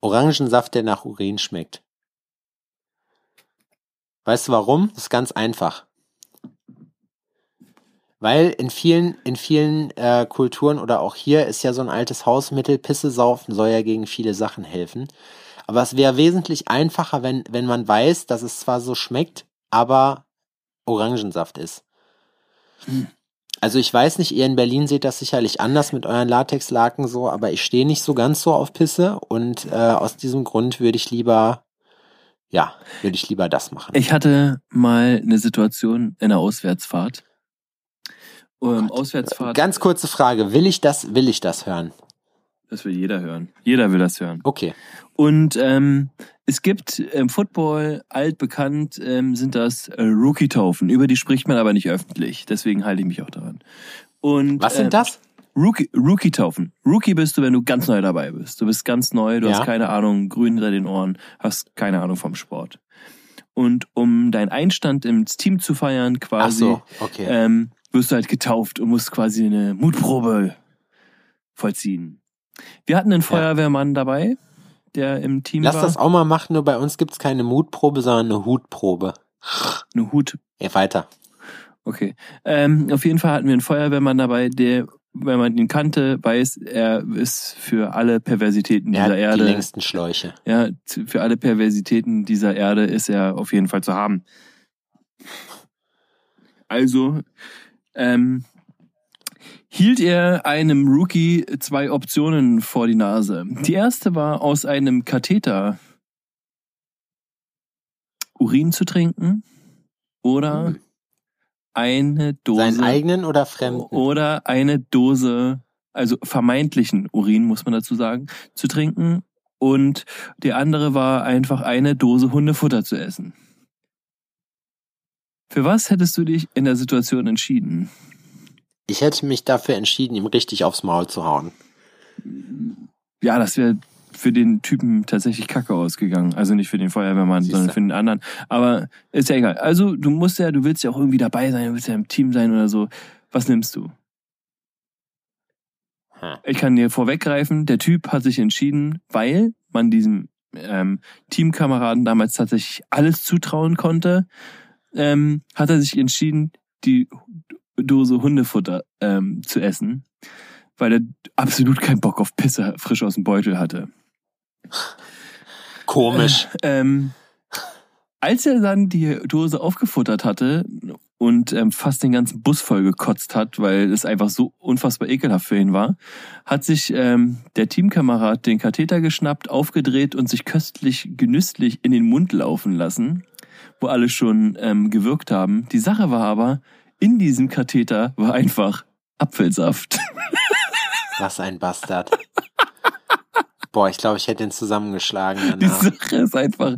Orangensaft, der nach Urin schmeckt. Weißt du warum? Das ist ganz einfach. Weil in vielen, in vielen äh, Kulturen oder auch hier ist ja so ein altes Hausmittel, Pisse saufen soll ja gegen viele Sachen helfen. Aber es wäre wesentlich einfacher, wenn, wenn man weiß, dass es zwar so schmeckt, aber Orangensaft ist. Also ich weiß nicht, ihr in Berlin seht das sicherlich anders mit euren Latexlaken so, aber ich stehe nicht so ganz so auf Pisse und äh, aus diesem Grund würde ich lieber, ja, würde ich lieber das machen. Ich hatte mal eine Situation in der Auswärtsfahrt. Ähm, Auswärtsfahrt. Ganz kurze Frage, will ich das, will ich das hören? Das will jeder hören. Jeder will das hören. Okay. Und ähm, es gibt im Football altbekannt ähm, sind das äh, Rookie-Taufen. Über die spricht man aber nicht öffentlich. Deswegen halte ich mich auch daran. Und Was sind äh, das? Rookie, Rookie-Taufen. Rookie bist du, wenn du ganz neu dabei bist. Du bist ganz neu, du Ja. hast keine Ahnung, grün hinter den Ohren, hast keine Ahnung vom Sport. Und um deinen Einstand ins Team zu feiern, Ach quasi, so, okay. ähm, wirst du halt getauft und musst quasi eine Mutprobe vollziehen. Wir hatten einen Feuerwehrmann dabei, der im Team Lass war. das auch mal machen, nur bei uns gibt's keine Mutprobe, sondern eine Hutprobe. Eine Hut. Ey, weiter. Okay. Ähm, auf jeden Fall hatten wir einen Feuerwehrmann dabei, der, wenn man ihn kannte, weiß, er ist für alle Perversitäten Er hat dieser die Erde. längsten Schläuche. Ja, für alle Perversitäten dieser Erde ist er auf jeden Fall zu haben. Also ähm, hielt er einem Rookie zwei Optionen vor die Nase. Die erste war, aus einem Katheter Urin zu trinken oder eine Dose Seinen eigenen oder fremden? oder eine Dose, also vermeintlichen Urin, muss man dazu sagen, zu trinken. Und die andere war einfach eine Dose Hundefutter zu essen. Für was hättest du dich in der Situation entschieden? Ich hätte mich dafür entschieden, ihm richtig aufs Maul zu hauen. Ja, das wäre für den Typen tatsächlich kacke ausgegangen. Also nicht für den Feuerwehrmann, Siehste. sondern für den anderen. Aber ist ja egal. Also du musst ja, du willst ja auch irgendwie dabei sein, du willst ja im Team sein oder so. Was nimmst du? Hm. Ich kann dir vorweggreifen, der Typ hat sich entschieden, weil man diesem ähm, Teamkameraden damals tatsächlich alles zutrauen konnte, ähm, hat er sich entschieden, die Dose Hundefutter ähm, zu essen, weil er absolut keinen Bock auf Pisse frisch aus dem Beutel hatte. Komisch. Ähm, als er dann die Dose aufgefuttert hatte und ähm, fast den ganzen Bus voll gekotzt hat, weil es einfach so unfassbar ekelhaft für ihn war, hat sich ähm, der Teamkamerad den Katheter geschnappt, aufgedreht und sich köstlich genüsslich in den Mund laufen lassen, wo alle schon ähm, gewirkt haben. Die Sache war aber, in diesem Katheter war einfach Apfelsaft. Was ein Bastard. Boah, ich glaube, ich hätte ihn zusammengeschlagen Die danach. Sache ist einfach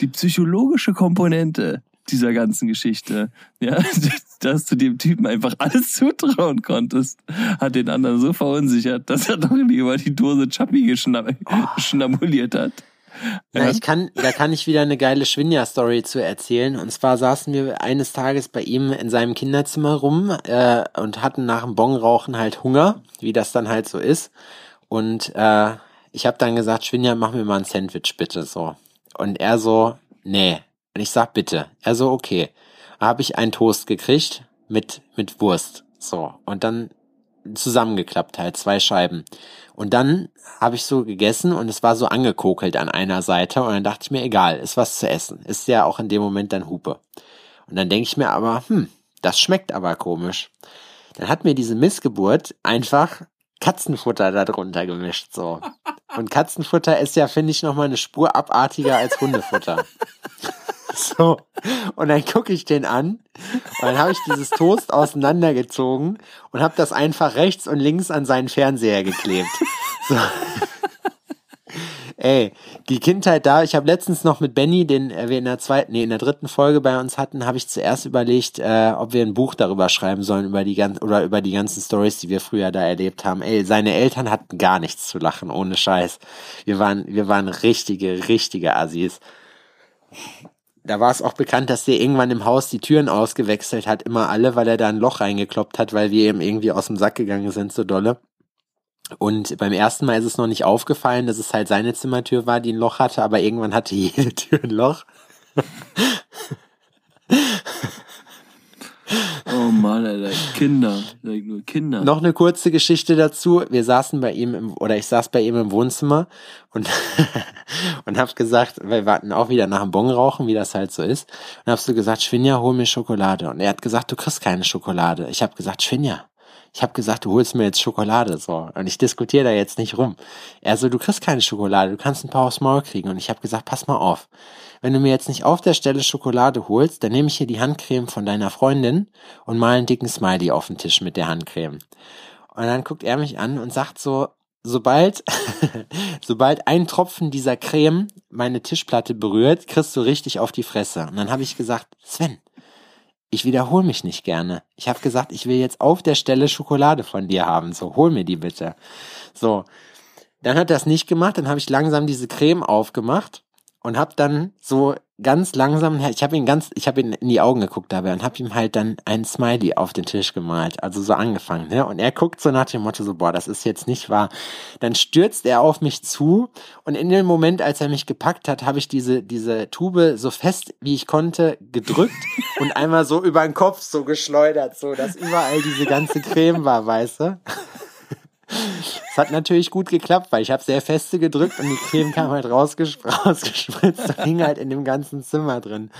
die psychologische Komponente dieser ganzen Geschichte. Ja, dass du dem Typen einfach alles zutrauen konntest, hat den anderen so verunsichert, dass er doch lieber die Dose Chappi geschna schnabuliert hat. Na, ich kann, da kann ich wieder eine geile Schwinja-Story zu erzählen. Und zwar saßen wir eines Tages bei ihm in seinem Kinderzimmer rum äh, und hatten nach dem Bongrauchen halt Hunger, wie das dann halt so ist. Und äh, ich habe dann gesagt, Schwinja, mach mir mal ein Sandwich bitte so. Und er so, nee. Und ich sag bitte. Er so, okay. Da habe ich einen Toast gekriegt mit mit Wurst. So und dann zusammengeklappt halt zwei Scheiben. Und dann habe ich so gegessen und es war so angekokelt an einer Seite und dann dachte ich mir, egal, ist was zu essen. Ist ja auch in dem Moment dann Hupe. Und dann denke ich mir aber, hm, das schmeckt aber komisch. Dann hat mir diese Missgeburt einfach Katzenfutter darunter gemischt, so. Und Katzenfutter ist ja, finde ich, nochmal eine Spur abartiger als Hundefutter. So. Und dann gucke ich den an und dann habe ich dieses Toast auseinandergezogen und habe das einfach rechts und links an seinen Fernseher geklebt. So. Ey, die Kindheit da, ich habe letztens noch mit Benny, den äh, wir in der zweiten, nee, in der dritten Folge bei uns hatten, habe ich zuerst überlegt, äh, ob wir ein Buch darüber schreiben sollen, über die ganzen oder über die ganzen Stories, die wir früher da erlebt haben. Ey, seine Eltern hatten gar nichts zu lachen, ohne Scheiß. Wir waren, wir waren richtige, richtige Assis da war es auch bekannt, dass der irgendwann im Haus die Türen ausgewechselt hat, immer alle, weil er da ein Loch reingekloppt hat, weil wir ihm irgendwie aus dem Sack gegangen sind, so dolle. Und beim ersten Mal ist es noch nicht aufgefallen, dass es halt seine Zimmertür war, die ein Loch hatte, aber irgendwann hatte jede Tür ein Loch. Mann, Alter, Kinder, nur Kinder. Noch eine kurze Geschichte dazu. Wir saßen bei ihm im, oder ich saß bei ihm im Wohnzimmer und, und hab gesagt, wir warten auch wieder nach dem Bon rauchen, wie das halt so ist. Und hab so gesagt, Schwinja, hol mir Schokolade. Und er hat gesagt, du kriegst keine Schokolade. Ich hab gesagt, Schwinja, ich habe gesagt, du holst mir jetzt Schokolade so und ich diskutiere da jetzt nicht rum. Er so, du kriegst keine Schokolade, du kannst ein paar aufs Maul kriegen und ich habe gesagt, pass mal auf. Wenn du mir jetzt nicht auf der Stelle Schokolade holst, dann nehme ich hier die Handcreme von deiner Freundin und mal einen dicken Smiley auf den Tisch mit der Handcreme. Und dann guckt er mich an und sagt so, sobald, sobald ein Tropfen dieser Creme meine Tischplatte berührt, kriegst du richtig auf die Fresse. Und dann habe ich gesagt, Sven, ich wiederhole mich nicht gerne. Ich habe gesagt, ich will jetzt auf der Stelle Schokolade von dir haben. So, hol mir die bitte. So, dann hat das nicht gemacht. Dann habe ich langsam diese Creme aufgemacht und habe dann so ganz langsam, ich habe ihn ganz, ich habe ihn in die Augen geguckt dabei und habe ihm halt dann ein Smiley auf den Tisch gemalt, also so angefangen, ne? Und er guckt so nach dem Motto so, boah, das ist jetzt nicht wahr. Dann stürzt er auf mich zu und in dem Moment, als er mich gepackt hat, habe ich diese diese Tube so fest wie ich konnte gedrückt und einmal so über den Kopf so geschleudert, so dass überall diese ganze Creme war, weißt du? Es hat natürlich gut geklappt, weil ich habe sehr feste gedrückt und die Creme kam halt rausgespritzt, rausgespritzt und hing halt in dem ganzen Zimmer drin.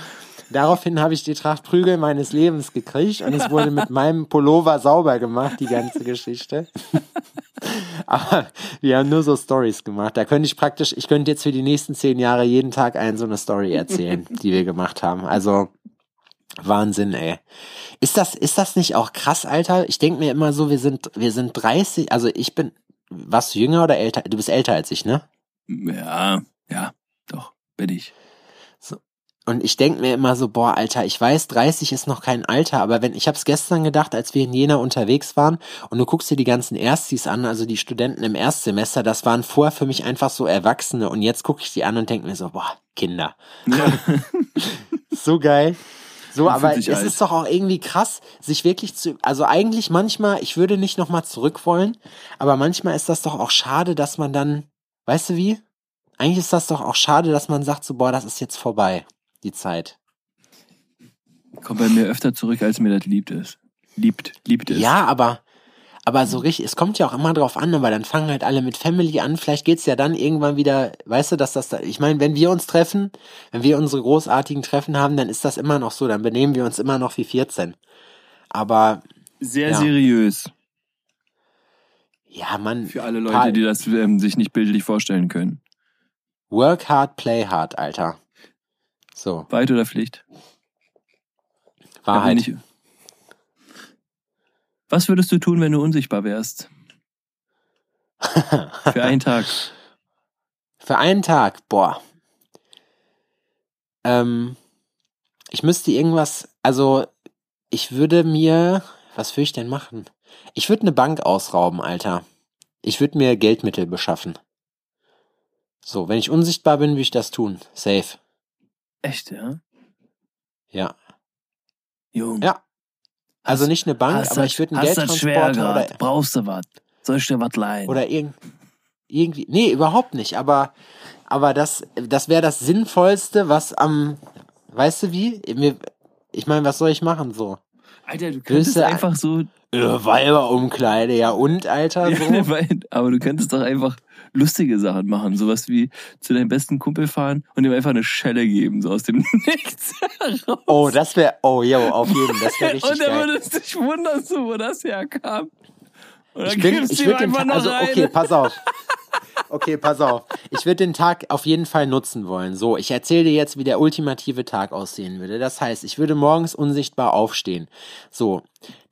Daraufhin habe ich die Tracht Prügel meines Lebens gekriegt und es wurde mit meinem Pullover sauber gemacht, die ganze Geschichte. Aber wir haben nur so Stories gemacht. Da könnte ich praktisch, ich könnte jetzt für die nächsten zehn Jahre jeden Tag eine so eine Story erzählen, die wir gemacht haben. Also Wahnsinn, ey. Ist das, ist das nicht auch krass, Alter? Ich denke mir immer so, wir sind, wir sind 30, also ich bin, was jünger oder älter? Du bist älter als ich, ne? Ja, ja, doch, bin ich. So. Und ich denke mir immer so, boah, Alter, ich weiß, 30 ist noch kein Alter, aber wenn, ich hab's gestern gedacht, als wir in Jena unterwegs waren und du guckst dir die ganzen Erstis an, also die Studenten im Erstsemester, das waren vorher für mich einfach so Erwachsene und jetzt gucke ich die an und denke mir so, boah, Kinder. Ja. so geil. So, aber es alt. ist doch auch irgendwie krass, sich wirklich zu, also eigentlich manchmal, ich würde nicht nochmal zurück wollen, aber manchmal ist das doch auch schade, dass man dann, weißt du wie? Eigentlich ist das doch auch schade, dass man sagt so, boah, das ist jetzt vorbei, die Zeit. Kommt bei mir öfter zurück, als mir das liebt ist. Liebt, liebt es. Ja, aber aber so richtig, es kommt ja auch immer drauf an, aber dann fangen halt alle mit Family an. Vielleicht geht's ja dann irgendwann wieder, weißt du, dass das da, ich meine, wenn wir uns treffen, wenn wir unsere großartigen Treffen haben, dann ist das immer noch so, dann benehmen wir uns immer noch wie 14. Aber. Sehr ja. seriös. Ja, man. Für alle Leute, die das ähm, sich nicht bildlich vorstellen können. Work hard, play hard, Alter. So. Weit oder Pflicht? Wahrheit. Ja, was würdest du tun, wenn du unsichtbar wärst? Für einen Tag. Für einen Tag, boah. Ähm, ich müsste irgendwas, also ich würde mir, was würde ich denn machen? Ich würde eine Bank ausrauben, Alter. Ich würde mir Geldmittel beschaffen. So, wenn ich unsichtbar bin, würde ich das tun. Safe. Echt, ja? Ja. Jung. Ja. Also nicht eine Bank, aber ich würde einen Geldtransporter oder brauchst du was? Soll ich dir was leihen? Oder irg irgendwie nee, überhaupt nicht, aber aber das das wäre das sinnvollste, was am weißt du wie? Ich meine, was soll ich machen so? Alter, du könntest Größe, einfach so Weiberumkleide, ja und Alter so. Ja, aber du könntest doch einfach lustige Sachen machen. Sowas wie zu deinem besten Kumpel fahren und ihm einfach eine Schelle geben, so aus dem Nichts heraus. Oh, das wäre, oh, jo, auf jeden Fall, das wäre richtig Und dann würdest du dich wundern, so, wo das herkam. Und dann ich bin, ich würde den, also, okay, pass auf. Okay, pass auf. Ich würde den Tag auf jeden Fall nutzen wollen. So, ich erzähle dir jetzt, wie der ultimative Tag aussehen würde. Das heißt, ich würde morgens unsichtbar aufstehen. So,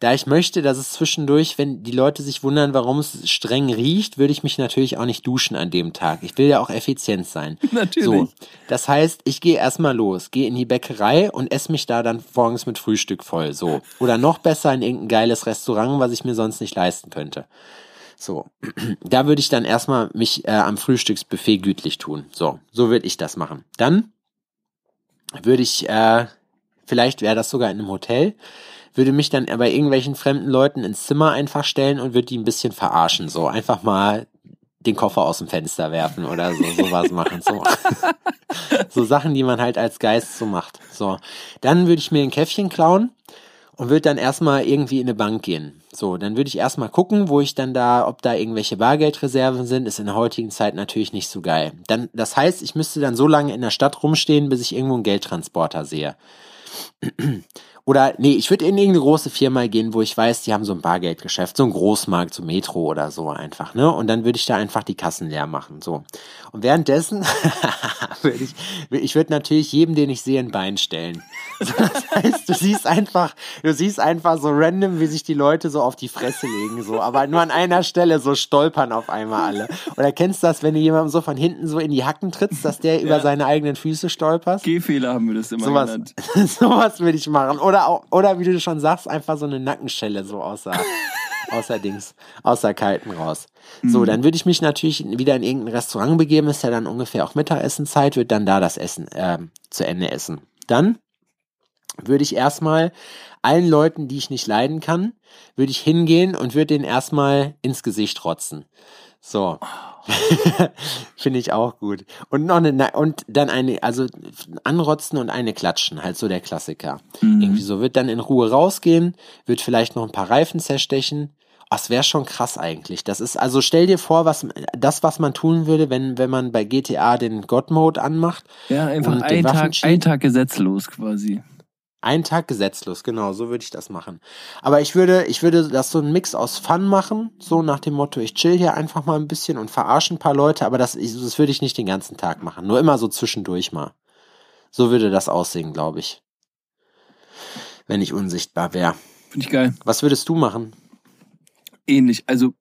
da ich möchte, dass es zwischendurch, wenn die Leute sich wundern, warum es streng riecht, würde ich mich natürlich auch nicht duschen an dem Tag. Ich will ja auch effizient sein. Natürlich. So, das heißt, ich gehe erstmal los, gehe in die Bäckerei und esse mich da dann morgens mit Frühstück voll. So. Oder noch besser in irgendein geiles Restaurant, was ich mir sonst nicht leisten könnte. So, da würde ich dann erstmal mich äh, am Frühstücksbuffet gütlich tun. So, so würde ich das machen. Dann würde ich, äh, vielleicht wäre das sogar in einem Hotel, würde mich dann bei irgendwelchen fremden Leuten ins Zimmer einfach stellen und würde die ein bisschen verarschen. So, einfach mal den Koffer aus dem Fenster werfen oder so, sowas machen. So. so Sachen, die man halt als Geist so macht. So. Dann würde ich mir ein Käffchen klauen und würde dann erstmal irgendwie in eine Bank gehen. So, dann würde ich erstmal gucken, wo ich dann da, ob da irgendwelche Bargeldreserven sind, ist in der heutigen Zeit natürlich nicht so geil. Dann, das heißt, ich müsste dann so lange in der Stadt rumstehen, bis ich irgendwo einen Geldtransporter sehe. Oder nee, ich würde in irgendeine große Firma gehen, wo ich weiß, die haben so ein Bargeldgeschäft, so ein Großmarkt, so Metro oder so einfach, ne? Und dann würde ich da einfach die Kassen leer machen, so. Und währenddessen würde ich, ich würde natürlich jedem, den ich sehe, ein Bein stellen. So, das heißt, du siehst einfach, du siehst einfach so random, wie sich die Leute so auf die Fresse legen, so, aber nur an einer Stelle so stolpern auf einmal alle. Oder kennst du das, wenn du jemandem so von hinten so in die Hacken trittst, dass der ja. über seine eigenen Füße stolpert? Gehfehler haben wir das immer sowas, genannt. sowas würde ich machen. Oder oder wie du schon sagst, einfach so eine Nackenschelle so außer, außer Dings, außer Kalten raus. So, mhm. dann würde ich mich natürlich wieder in irgendein Restaurant begeben, ist ja dann ungefähr auch Mittagessenzeit, würde dann da das Essen äh, zu Ende essen. Dann würde ich erstmal allen Leuten, die ich nicht leiden kann, würde ich hingehen und würde denen erstmal ins Gesicht rotzen. So. Finde ich auch gut. Und noch eine, und dann eine, also anrotzen und eine klatschen, halt so der Klassiker. Mhm. Irgendwie so, wird dann in Ruhe rausgehen, wird vielleicht noch ein paar Reifen zerstechen. Das wäre schon krass eigentlich. Das ist, also stell dir vor, was, das, was man tun würde, wenn, wenn man bei GTA den God-Mode anmacht. Ja, einfach ein Tag, ein Tag gesetzlos quasi. Ein Tag gesetzlos, genau, so würde ich das machen. Aber ich würde, ich würde das so ein Mix aus Fun machen, so nach dem Motto, ich chill hier einfach mal ein bisschen und verarsche ein paar Leute, aber das, das würde ich nicht den ganzen Tag machen, nur immer so zwischendurch mal. So würde das aussehen, glaube ich. Wenn ich unsichtbar wäre. Finde ich geil. Was würdest du machen? Ähnlich, also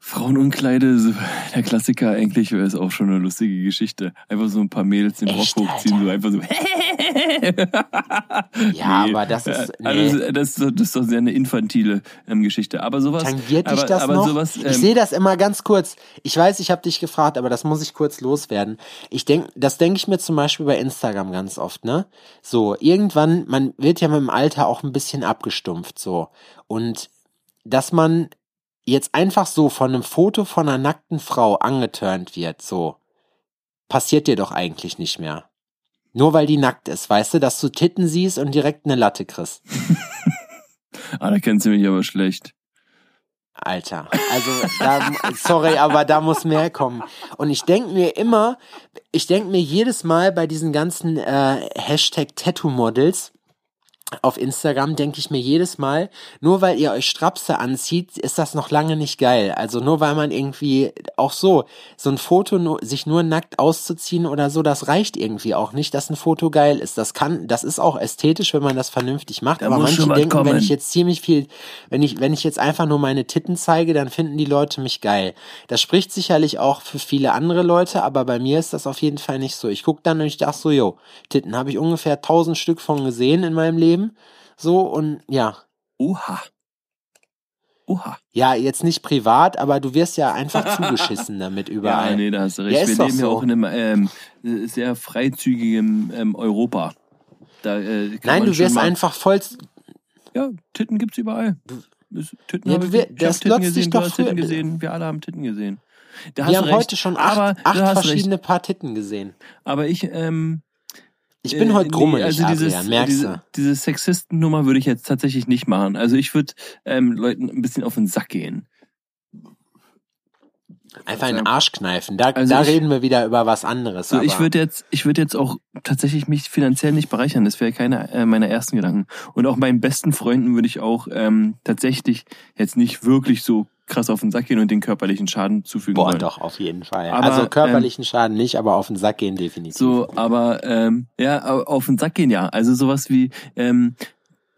Frauenunkleide, so der Klassiker eigentlich, ist auch schon eine lustige Geschichte. Einfach so ein paar Mädels den Rock hochziehen, so einfach so. ja, nee. aber das ist. Nee. Also das, das, ist doch sehr eine infantile ähm, Geschichte. Aber sowas. Tangiert dich aber, das aber noch? Sowas, ähm, ich sehe das immer ganz kurz. Ich weiß, ich habe dich gefragt, aber das muss ich kurz loswerden. Ich denk, das denke ich mir zum Beispiel bei Instagram ganz oft, ne? So, irgendwann, man wird ja mit dem Alter auch ein bisschen abgestumpft, so. Und dass man jetzt einfach so von einem Foto von einer nackten Frau angeturnt wird, so, passiert dir doch eigentlich nicht mehr. Nur weil die nackt ist, weißt du, dass du Titten siehst und direkt eine Latte kriegst. ah, da kennst du mich aber schlecht. Alter, also da, sorry, aber da muss mehr kommen. Und ich denke mir immer, ich denke mir jedes Mal bei diesen ganzen äh, Hashtag Tattoo Models, auf Instagram denke ich mir jedes Mal, nur weil ihr euch Strapse anzieht, ist das noch lange nicht geil. Also nur weil man irgendwie auch so, so ein Foto nur, sich nur nackt auszuziehen oder so, das reicht irgendwie auch nicht, dass ein Foto geil ist. Das kann, das ist auch ästhetisch, wenn man das vernünftig macht. Da aber manche denken, kommen. wenn ich jetzt ziemlich viel, wenn ich, wenn ich jetzt einfach nur meine Titten zeige, dann finden die Leute mich geil. Das spricht sicherlich auch für viele andere Leute, aber bei mir ist das auf jeden Fall nicht so. Ich guck dann und ich dachte so, yo, Titten habe ich ungefähr tausend Stück von gesehen in meinem Leben Leben. So und ja. Oha. Oha. Ja, jetzt nicht privat, aber du wirst ja einfach zugeschissen damit überall. Ja, nee, da hast du recht. Ja, Wir leben ja auch in einem ähm, sehr freizügigen ähm, Europa. Da, äh, Nein, du wirst einfach voll. Ja, Titten gibt's überall. Titten ja, wir, das Titten gesehen, du hast Titten gesehen, wir alle haben Titten gesehen. Da wir haben recht. heute schon acht, acht verschiedene recht. Paar Titten gesehen. Aber ich, ähm, ich bin heute grummelig, also dieses, Adrian, merkst diese, du? Diese Sexisten-Nummer würde ich jetzt tatsächlich nicht machen. Also ich würde ähm, Leuten ein bisschen auf den Sack gehen. Einfach in den Arsch kneifen. Da, also da ich, reden wir wieder über was anderes. So, ich würde jetzt, ich würde jetzt auch tatsächlich mich finanziell nicht bereichern. Das wäre keine äh, meiner ersten Gedanken. Und auch meinen besten Freunden würde ich auch ähm, tatsächlich jetzt nicht wirklich so krass auf den Sack gehen und den körperlichen Schaden zufügen Boah, wollen. doch, auf jeden Fall. Aber, also körperlichen ähm, Schaden nicht, aber auf den Sack gehen definitiv. So, aber ähm, ja, auf den Sack gehen ja. Also sowas wie, ähm,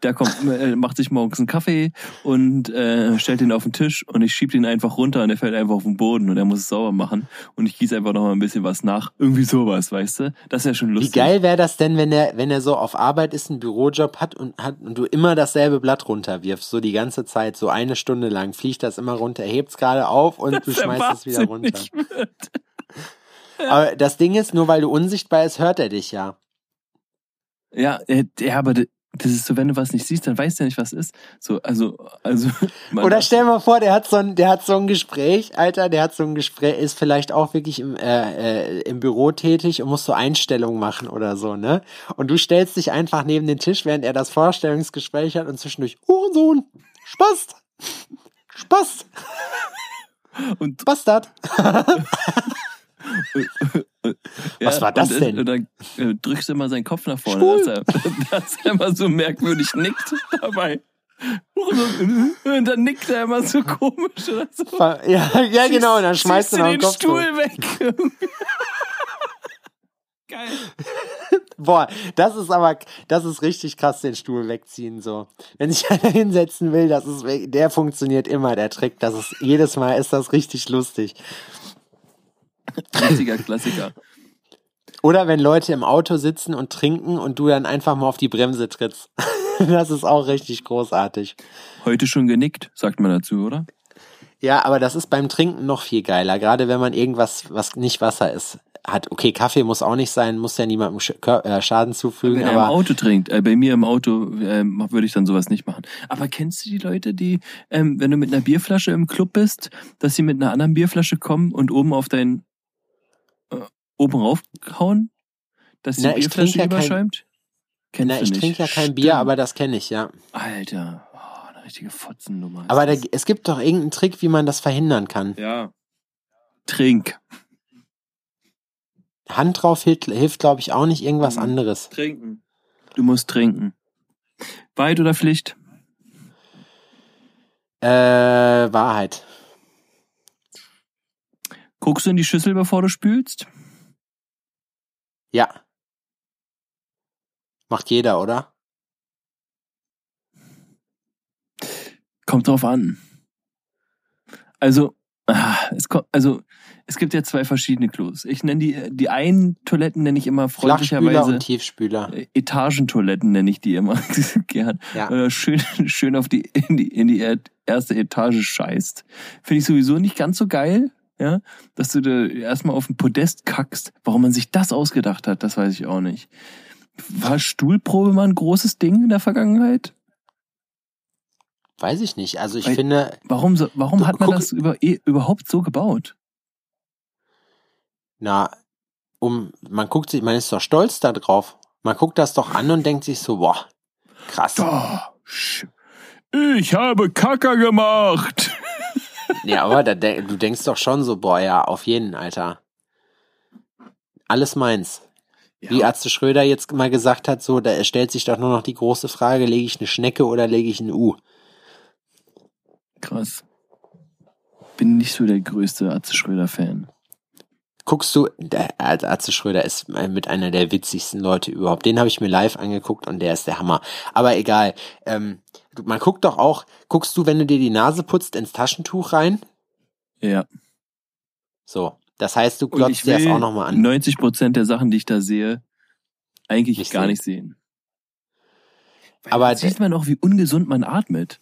der kommt, äh, macht sich morgens einen Kaffee und äh, stellt ihn auf den Tisch und ich schieb ihn einfach runter und er fällt einfach auf den Boden und er muss es sauber machen und ich gieße einfach noch mal ein bisschen was nach. Irgendwie sowas, weißt du? Das ist ja schon lustig. Wie geil wäre das denn, wenn er, wenn er so auf Arbeit ist, einen Bürojob hat und hat und du immer dasselbe Blatt runterwirfst, so die ganze Zeit, so eine Stunde lang, fliegt das immer runter, hebt's gerade auf und du schmeißt es wieder runter. Aber das Ding ist, nur weil du unsichtbar ist, hört er dich ja. Ja, ja, aber Das ist so, wenn du was nicht siehst, dann weißt du ja nicht, was ist. So, also, also. Oder stell dir mal vor, der hat so ein, der hat so ein Gespräch, Alter, der hat so ein Gespräch, ist vielleicht auch wirklich im, äh, äh, im Büro tätig und muss so Einstellungen machen oder so, ne? Und du stellst dich einfach neben den Tisch, während er das Vorstellungsgespräch hat und zwischendurch, Hurensohn, Spaß, Spaß. Und Bastard. Ja, Was war das und, denn? Und dann äh, drückst du immer seinen Kopf nach vorne, dass er, dass er immer so merkwürdig nickt dabei. Und dann nickt er immer so komisch oder so. Ja, ja genau, und dann schmeißt du noch den Kopf Stuhl weg. Geil. Boah, das ist aber, das ist richtig krass, den Stuhl wegziehen, so. Wenn sich einer hinsetzen will, das ist, der funktioniert immer, der Trick. Das ist, jedes Mal ist das richtig lustig. Klassiker, Klassiker. Oder wenn Leute im Auto sitzen und trinken und du dann einfach mal auf die Bremse trittst. das ist auch richtig großartig. Heute schon genickt, sagt man dazu, oder? Ja, aber das ist beim Trinken noch viel geiler, gerade wenn man irgendwas, was nicht Wasser ist, hat. Okay, Kaffee muss auch nicht sein, muss ja niemandem äh, Schaden zufügen. Wenn er aber im Auto trinkt, äh, bei mir im Auto äh, würde ich dann sowas nicht machen. Aber kennst du die Leute, die, ähm, wenn du mit einer Bierflasche im Club bist, dass sie mit einer anderen Bierflasche kommen und oben auf dein oben raufhauen, dass die Na, Bierflasche ja überschäumt? Kennst Na, ich trinke ja kein Stimmt. Bier, aber das kenne ich, ja. Alter, oh, eine richtige Fotzennummer. Aber da, es gibt doch irgendeinen Trick, wie man das verhindern kann. Ja. Trink. Hand drauf hilft, hilft glaube ich, auch nicht irgendwas mhm. anderes. Trinken. Du musst trinken. Wahrheit oder Pflicht? Äh, Wahrheit. Guckst du in die Schüssel, bevor du spülst? Ja. Macht jeder, oder? Kommt drauf an. Also, ah, es kommt, also es gibt ja zwei verschiedene Klos. Ich nenne die die einen Toiletten nenne ich immer freundlicherweise und Tiefspüler. Äh, Etagentoiletten nenne ich die immer gern. Ja. Äh, schön schön auf die in die in die erste Etage scheißt. Finde ich sowieso nicht ganz so geil, ja, dass du da erstmal auf den Podest kackst. Warum man sich das ausgedacht hat, das weiß ich auch nicht. War Stuhlprobe mal ein großes Ding in der Vergangenheit? Weiß ich nicht. Also ich Weil, finde. Warum, so, warum du, hat man guck, das über, eh, überhaupt so gebaut? Na, um, man guckt sich, man ist doch stolz da drauf. Man guckt das doch an und denkt sich so, boah, krass. ich habe Kacker gemacht. Nee, aber da, du denkst doch schon so, boah, ja, auf jeden, Alter. Alles meins. Ja. Wie Arzt Schröder jetzt mal gesagt hat, so, da stellt sich doch nur noch die große Frage, lege ich eine Schnecke oder lege ich ein U? Krass. Bin nicht so der größte Arzt Schröder-Fan. Guckst du, der Arzt Schröder ist mit einer der witzigsten Leute überhaupt. Den habe ich mir live angeguckt und der ist der Hammer. Aber egal. Ähm, man guckt doch auch, guckst du, wenn du dir die Nase putzt, ins Taschentuch rein? Ja. So. Das heißt, du glotzt dir das auch nochmal an. 90 Prozent der Sachen, die ich da sehe, eigentlich nicht gar sehen. nicht sehen. Weil Aber sieht man auch, wie ungesund man atmet.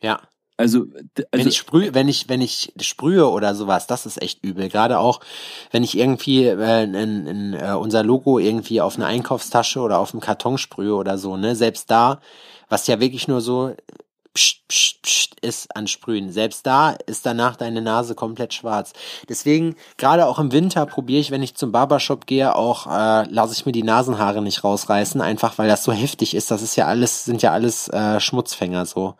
Ja. Also, also wenn ich sprühe, wenn ich wenn ich sprühe oder sowas, das ist echt übel. Gerade auch, wenn ich irgendwie äh, in, in, äh, unser Logo irgendwie auf eine Einkaufstasche oder auf einen Karton sprühe oder so, ne, selbst da was ja wirklich nur so pst, pst, pst ist an Sprühen. Selbst da ist danach deine Nase komplett schwarz. Deswegen, gerade auch im Winter probiere ich, wenn ich zum Barbershop gehe, auch äh, lasse ich mir die Nasenhaare nicht rausreißen, einfach weil das so heftig ist. Das ist ja alles, sind ja alles äh, Schmutzfänger so.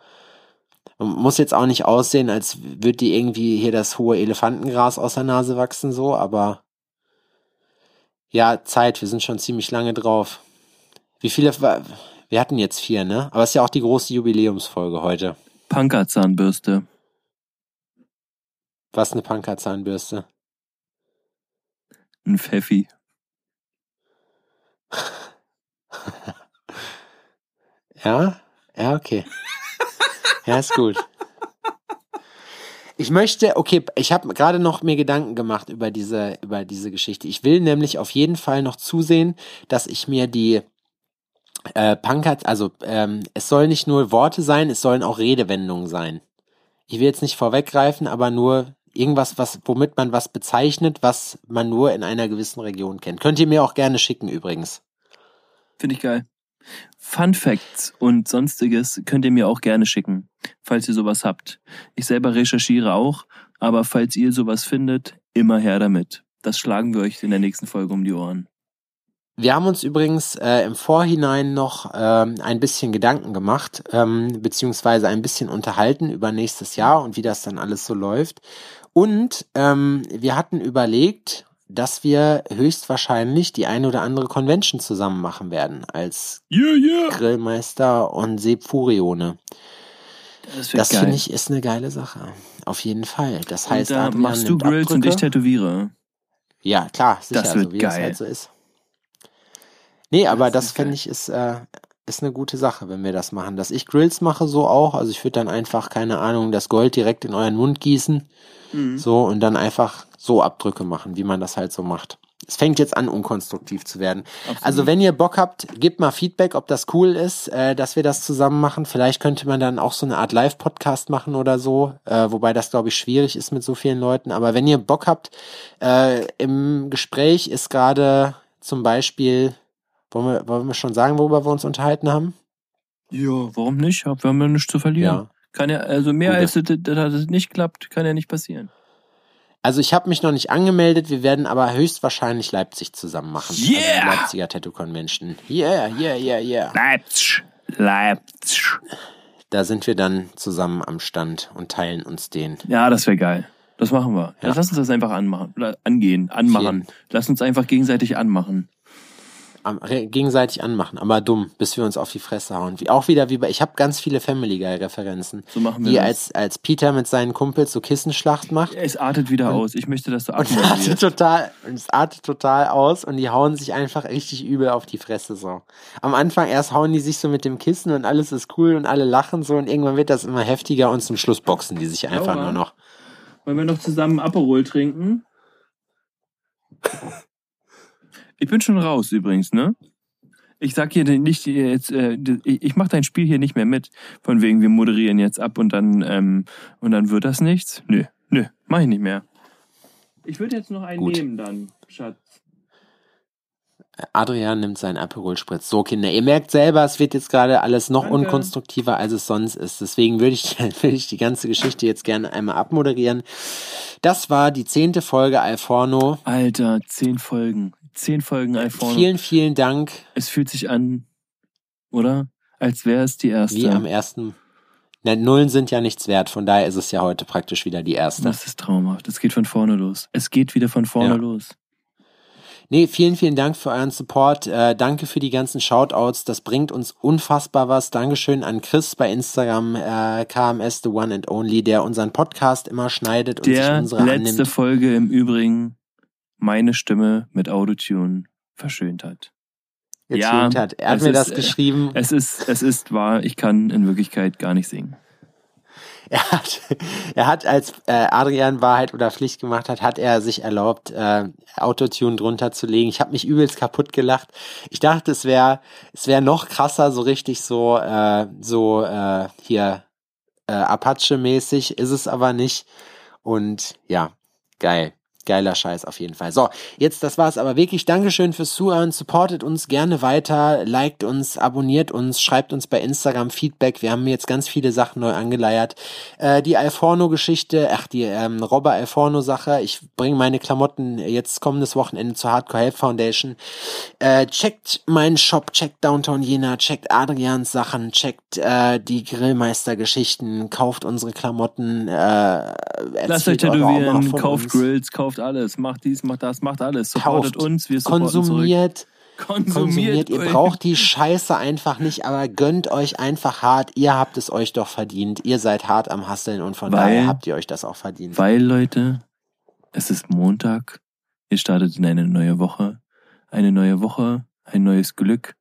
Man muss jetzt auch nicht aussehen, als würde die irgendwie hier das hohe Elefantengras aus der Nase wachsen, so, aber ja, Zeit, wir sind schon ziemlich lange drauf. Wie viele, wir hatten jetzt vier, ne? Aber es ist ja auch die große Jubiläumsfolge heute. Punkerzahnbürste. Was eine Punkerzahnbürste? Ein Pfeffi. ja? Ja, okay. ja, ist gut. Ich möchte, okay, ich habe gerade noch mir Gedanken gemacht über diese, über diese Geschichte. Ich will nämlich auf jeden Fall noch zusehen, dass ich mir die äh, Punk hat, also ähm, es soll nicht nur Worte sein, es sollen auch Redewendungen sein. Ich will jetzt nicht vorweggreifen, aber nur irgendwas, was, womit man was bezeichnet, was man nur in einer gewissen Region kennt. Könnt ihr mir auch gerne schicken übrigens. Finde ich geil. Fun Facts und sonstiges könnt ihr mir auch gerne schicken, falls ihr sowas habt. Ich selber recherchiere auch, aber falls ihr sowas findet, immer her damit. Das schlagen wir euch in der nächsten Folge um die Ohren. Wir haben uns übrigens äh, im Vorhinein noch ähm, ein bisschen Gedanken gemacht, ähm, beziehungsweise ein bisschen unterhalten über nächstes Jahr und wie das dann alles so läuft. Und ähm, wir hatten überlegt, dass wir höchstwahrscheinlich die eine oder andere Convention zusammen machen werden als Yeah, yeah. Grillmeister und Seb Furione. Das, Das finde ich ist eine geile Sache. Auf jeden Fall. Das heißt, und da Adrian machst du Grills und ich tätowiere. Ja, klar, sicher, Das wird so wie es geil. halt so ist. Nee, aber Das das, geil. ich ist, äh, ist eine gute Sache, wenn wir das machen. Dass ich Grills mache, so auch. Also ich würde dann einfach, keine Ahnung, das Gold direkt in euren Mund gießen. Mhm. So und dann einfach so Abdrücke machen, wie man das halt so macht. Es fängt jetzt an, unkonstruktiv zu werden. Absolut. Also wenn ihr Bock habt, gebt mal Feedback, ob das cool ist, äh, dass wir das zusammen machen. Vielleicht könnte man dann auch so eine Art Live-Podcast machen oder so, äh, wobei das, glaube ich, schwierig ist mit so vielen Leuten. Aber wenn ihr Bock habt, äh, im Gespräch ist gerade zum Beispiel, wollen wir, wollen wir schon sagen, worüber wir uns unterhalten haben? Ja, warum nicht? Wir haben ja nichts zu verlieren. Ja. Kann ja, also mehr Gut. als das, dass es nicht klappt, kann ja nicht passieren. Also ich habe mich noch nicht angemeldet, wir werden aber höchstwahrscheinlich Leipzig zusammen machen. Also Yeah! die Leipziger Tattoo Convention. Yeah, yeah, yeah, yeah. Leipzig, Leipzig. Da sind wir dann zusammen am Stand und teilen uns den. Ja, das wäre geil. Das machen wir. Ja. Lass uns das einfach anmachen. Angehen, anmachen. Lass uns einfach gegenseitig anmachen. Am, gegenseitig anmachen, aber dumm, bis wir uns auf die Fresse hauen. Wie, auch wieder wie bei, ich habe ganz viele Family Guy Referenzen. So machen wir Wie das. als, als Peter mit seinen Kumpels so Kissenschlacht macht. Es artet wieder aus. Ich möchte, dass du Und es artet total, und es artet total aus und die hauen sich einfach richtig übel auf die Fresse so. Am Anfang erst hauen die sich so mit dem Kissen und alles ist cool und alle lachen so und irgendwann wird das immer heftiger und zum Schluss boxen die sich einfach Aua. nur noch. Wollen wir noch zusammen Aperol trinken? Ich bin schon raus übrigens, ne? Ich sag hier nicht jetzt, äh, ich ich mach dein Spiel hier nicht mehr mit, von wegen wir moderieren jetzt ab und dann ähm, und dann wird das nichts. Nö, nö, mach ich nicht mehr. Ich würde jetzt noch einen Gut. nehmen dann, Schatz. Adrian nimmt seinen Aperol Spritz. So, Kinder, ihr merkt selber, es wird jetzt gerade alles noch Danke. unkonstruktiver, als es sonst ist. Deswegen würde ich, würde ich die ganze Geschichte jetzt gerne einmal abmoderieren. Das war die zehnte Folge Alforno. Alter, zehn Folgen. Zehn Folgen iPhone. Vielen, vielen Dank, Es fühlt sich an, oder? Als wäre es die erste. wie am ersten. Na, Nullen sind ja nichts wert, von daher ist es ja heute praktisch wieder die erste. Das ist traumhaft. Es geht von vorne los. Es geht wieder von vorne Ja. los. Nee, vielen, vielen Dank für euren Support. Äh, danke für die ganzen Shoutouts. Das bringt uns unfassbar was. Dankeschön an Chris bei Instagram, äh, KMS The One and Only, der unseren Podcast immer schneidet und sich Der unsere letzte annimmt. Folge im Übrigen meine Stimme mit Autotune verschönt hat. getunt Ja, hat. Er hat mir ist, das äh, geschrieben. Es ist, es ist wahr, ich kann in Wirklichkeit gar nicht singen. Er hat, er hat, als äh, Adrian Wahrheit oder Pflicht gemacht hat, hat er sich erlaubt, äh, Autotune drunter zu legen. Ich habe mich übelst kaputt gelacht. Ich dachte, es wäre, es wäre noch krasser, so richtig so, äh, so äh, hier äh, Apache-mäßig. Ist es aber nicht. Und ja, geil. Geiler Scheiß auf jeden Fall. So, jetzt, das war's aber wirklich. Dankeschön fürs Zuhören. Supportet uns gerne weiter. Liked uns, abonniert uns, schreibt uns bei Instagram Feedback. Wir haben jetzt ganz viele Sachen neu angeleiert. Äh, die Alforno-Geschichte, ach, die ähm, Robber Alforno-Sache. Ich bringe meine Klamotten jetzt kommendes Wochenende zur Hardcore Help Foundation. Äh, checkt meinen Shop, checkt Downtown Jena, checkt Adrians Sachen, checkt äh, die Grillmeister-Geschichten, kauft unsere Klamotten. Äh, Lasst euch tätowieren, kauft. Grills, kauft alles, macht dies, macht das, macht alles. Supportet Kauft, uns, wir supporten konsumiert, zurück. Konsumiert. konsumiert. Ihr braucht die Scheiße einfach nicht, aber gönnt euch einfach hart. Ihr habt es euch doch verdient. Ihr seid hart am Hasseln und von Weil- daher habt ihr euch das auch verdient. Weil, Leute, es ist Montag, ihr startet in eine neue Woche. Eine neue Woche, ein neues Glück,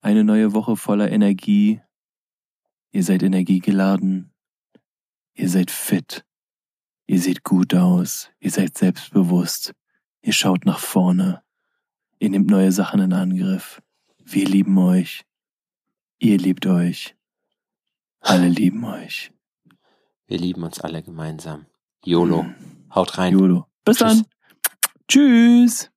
eine neue Woche voller Energie. Ihr seid energiegeladen. Ihr seid fit. Ihr seht gut aus. Ihr seid selbstbewusst. Ihr schaut nach vorne. Ihr nehmt neue Sachen in Angriff. Wir lieben euch. Ihr liebt euch. Alle lieben euch. Wir lieben uns alle gemeinsam. YOLO. Mhm. Haut rein. YOLO. Bis Tschüss. dann. Tschüss.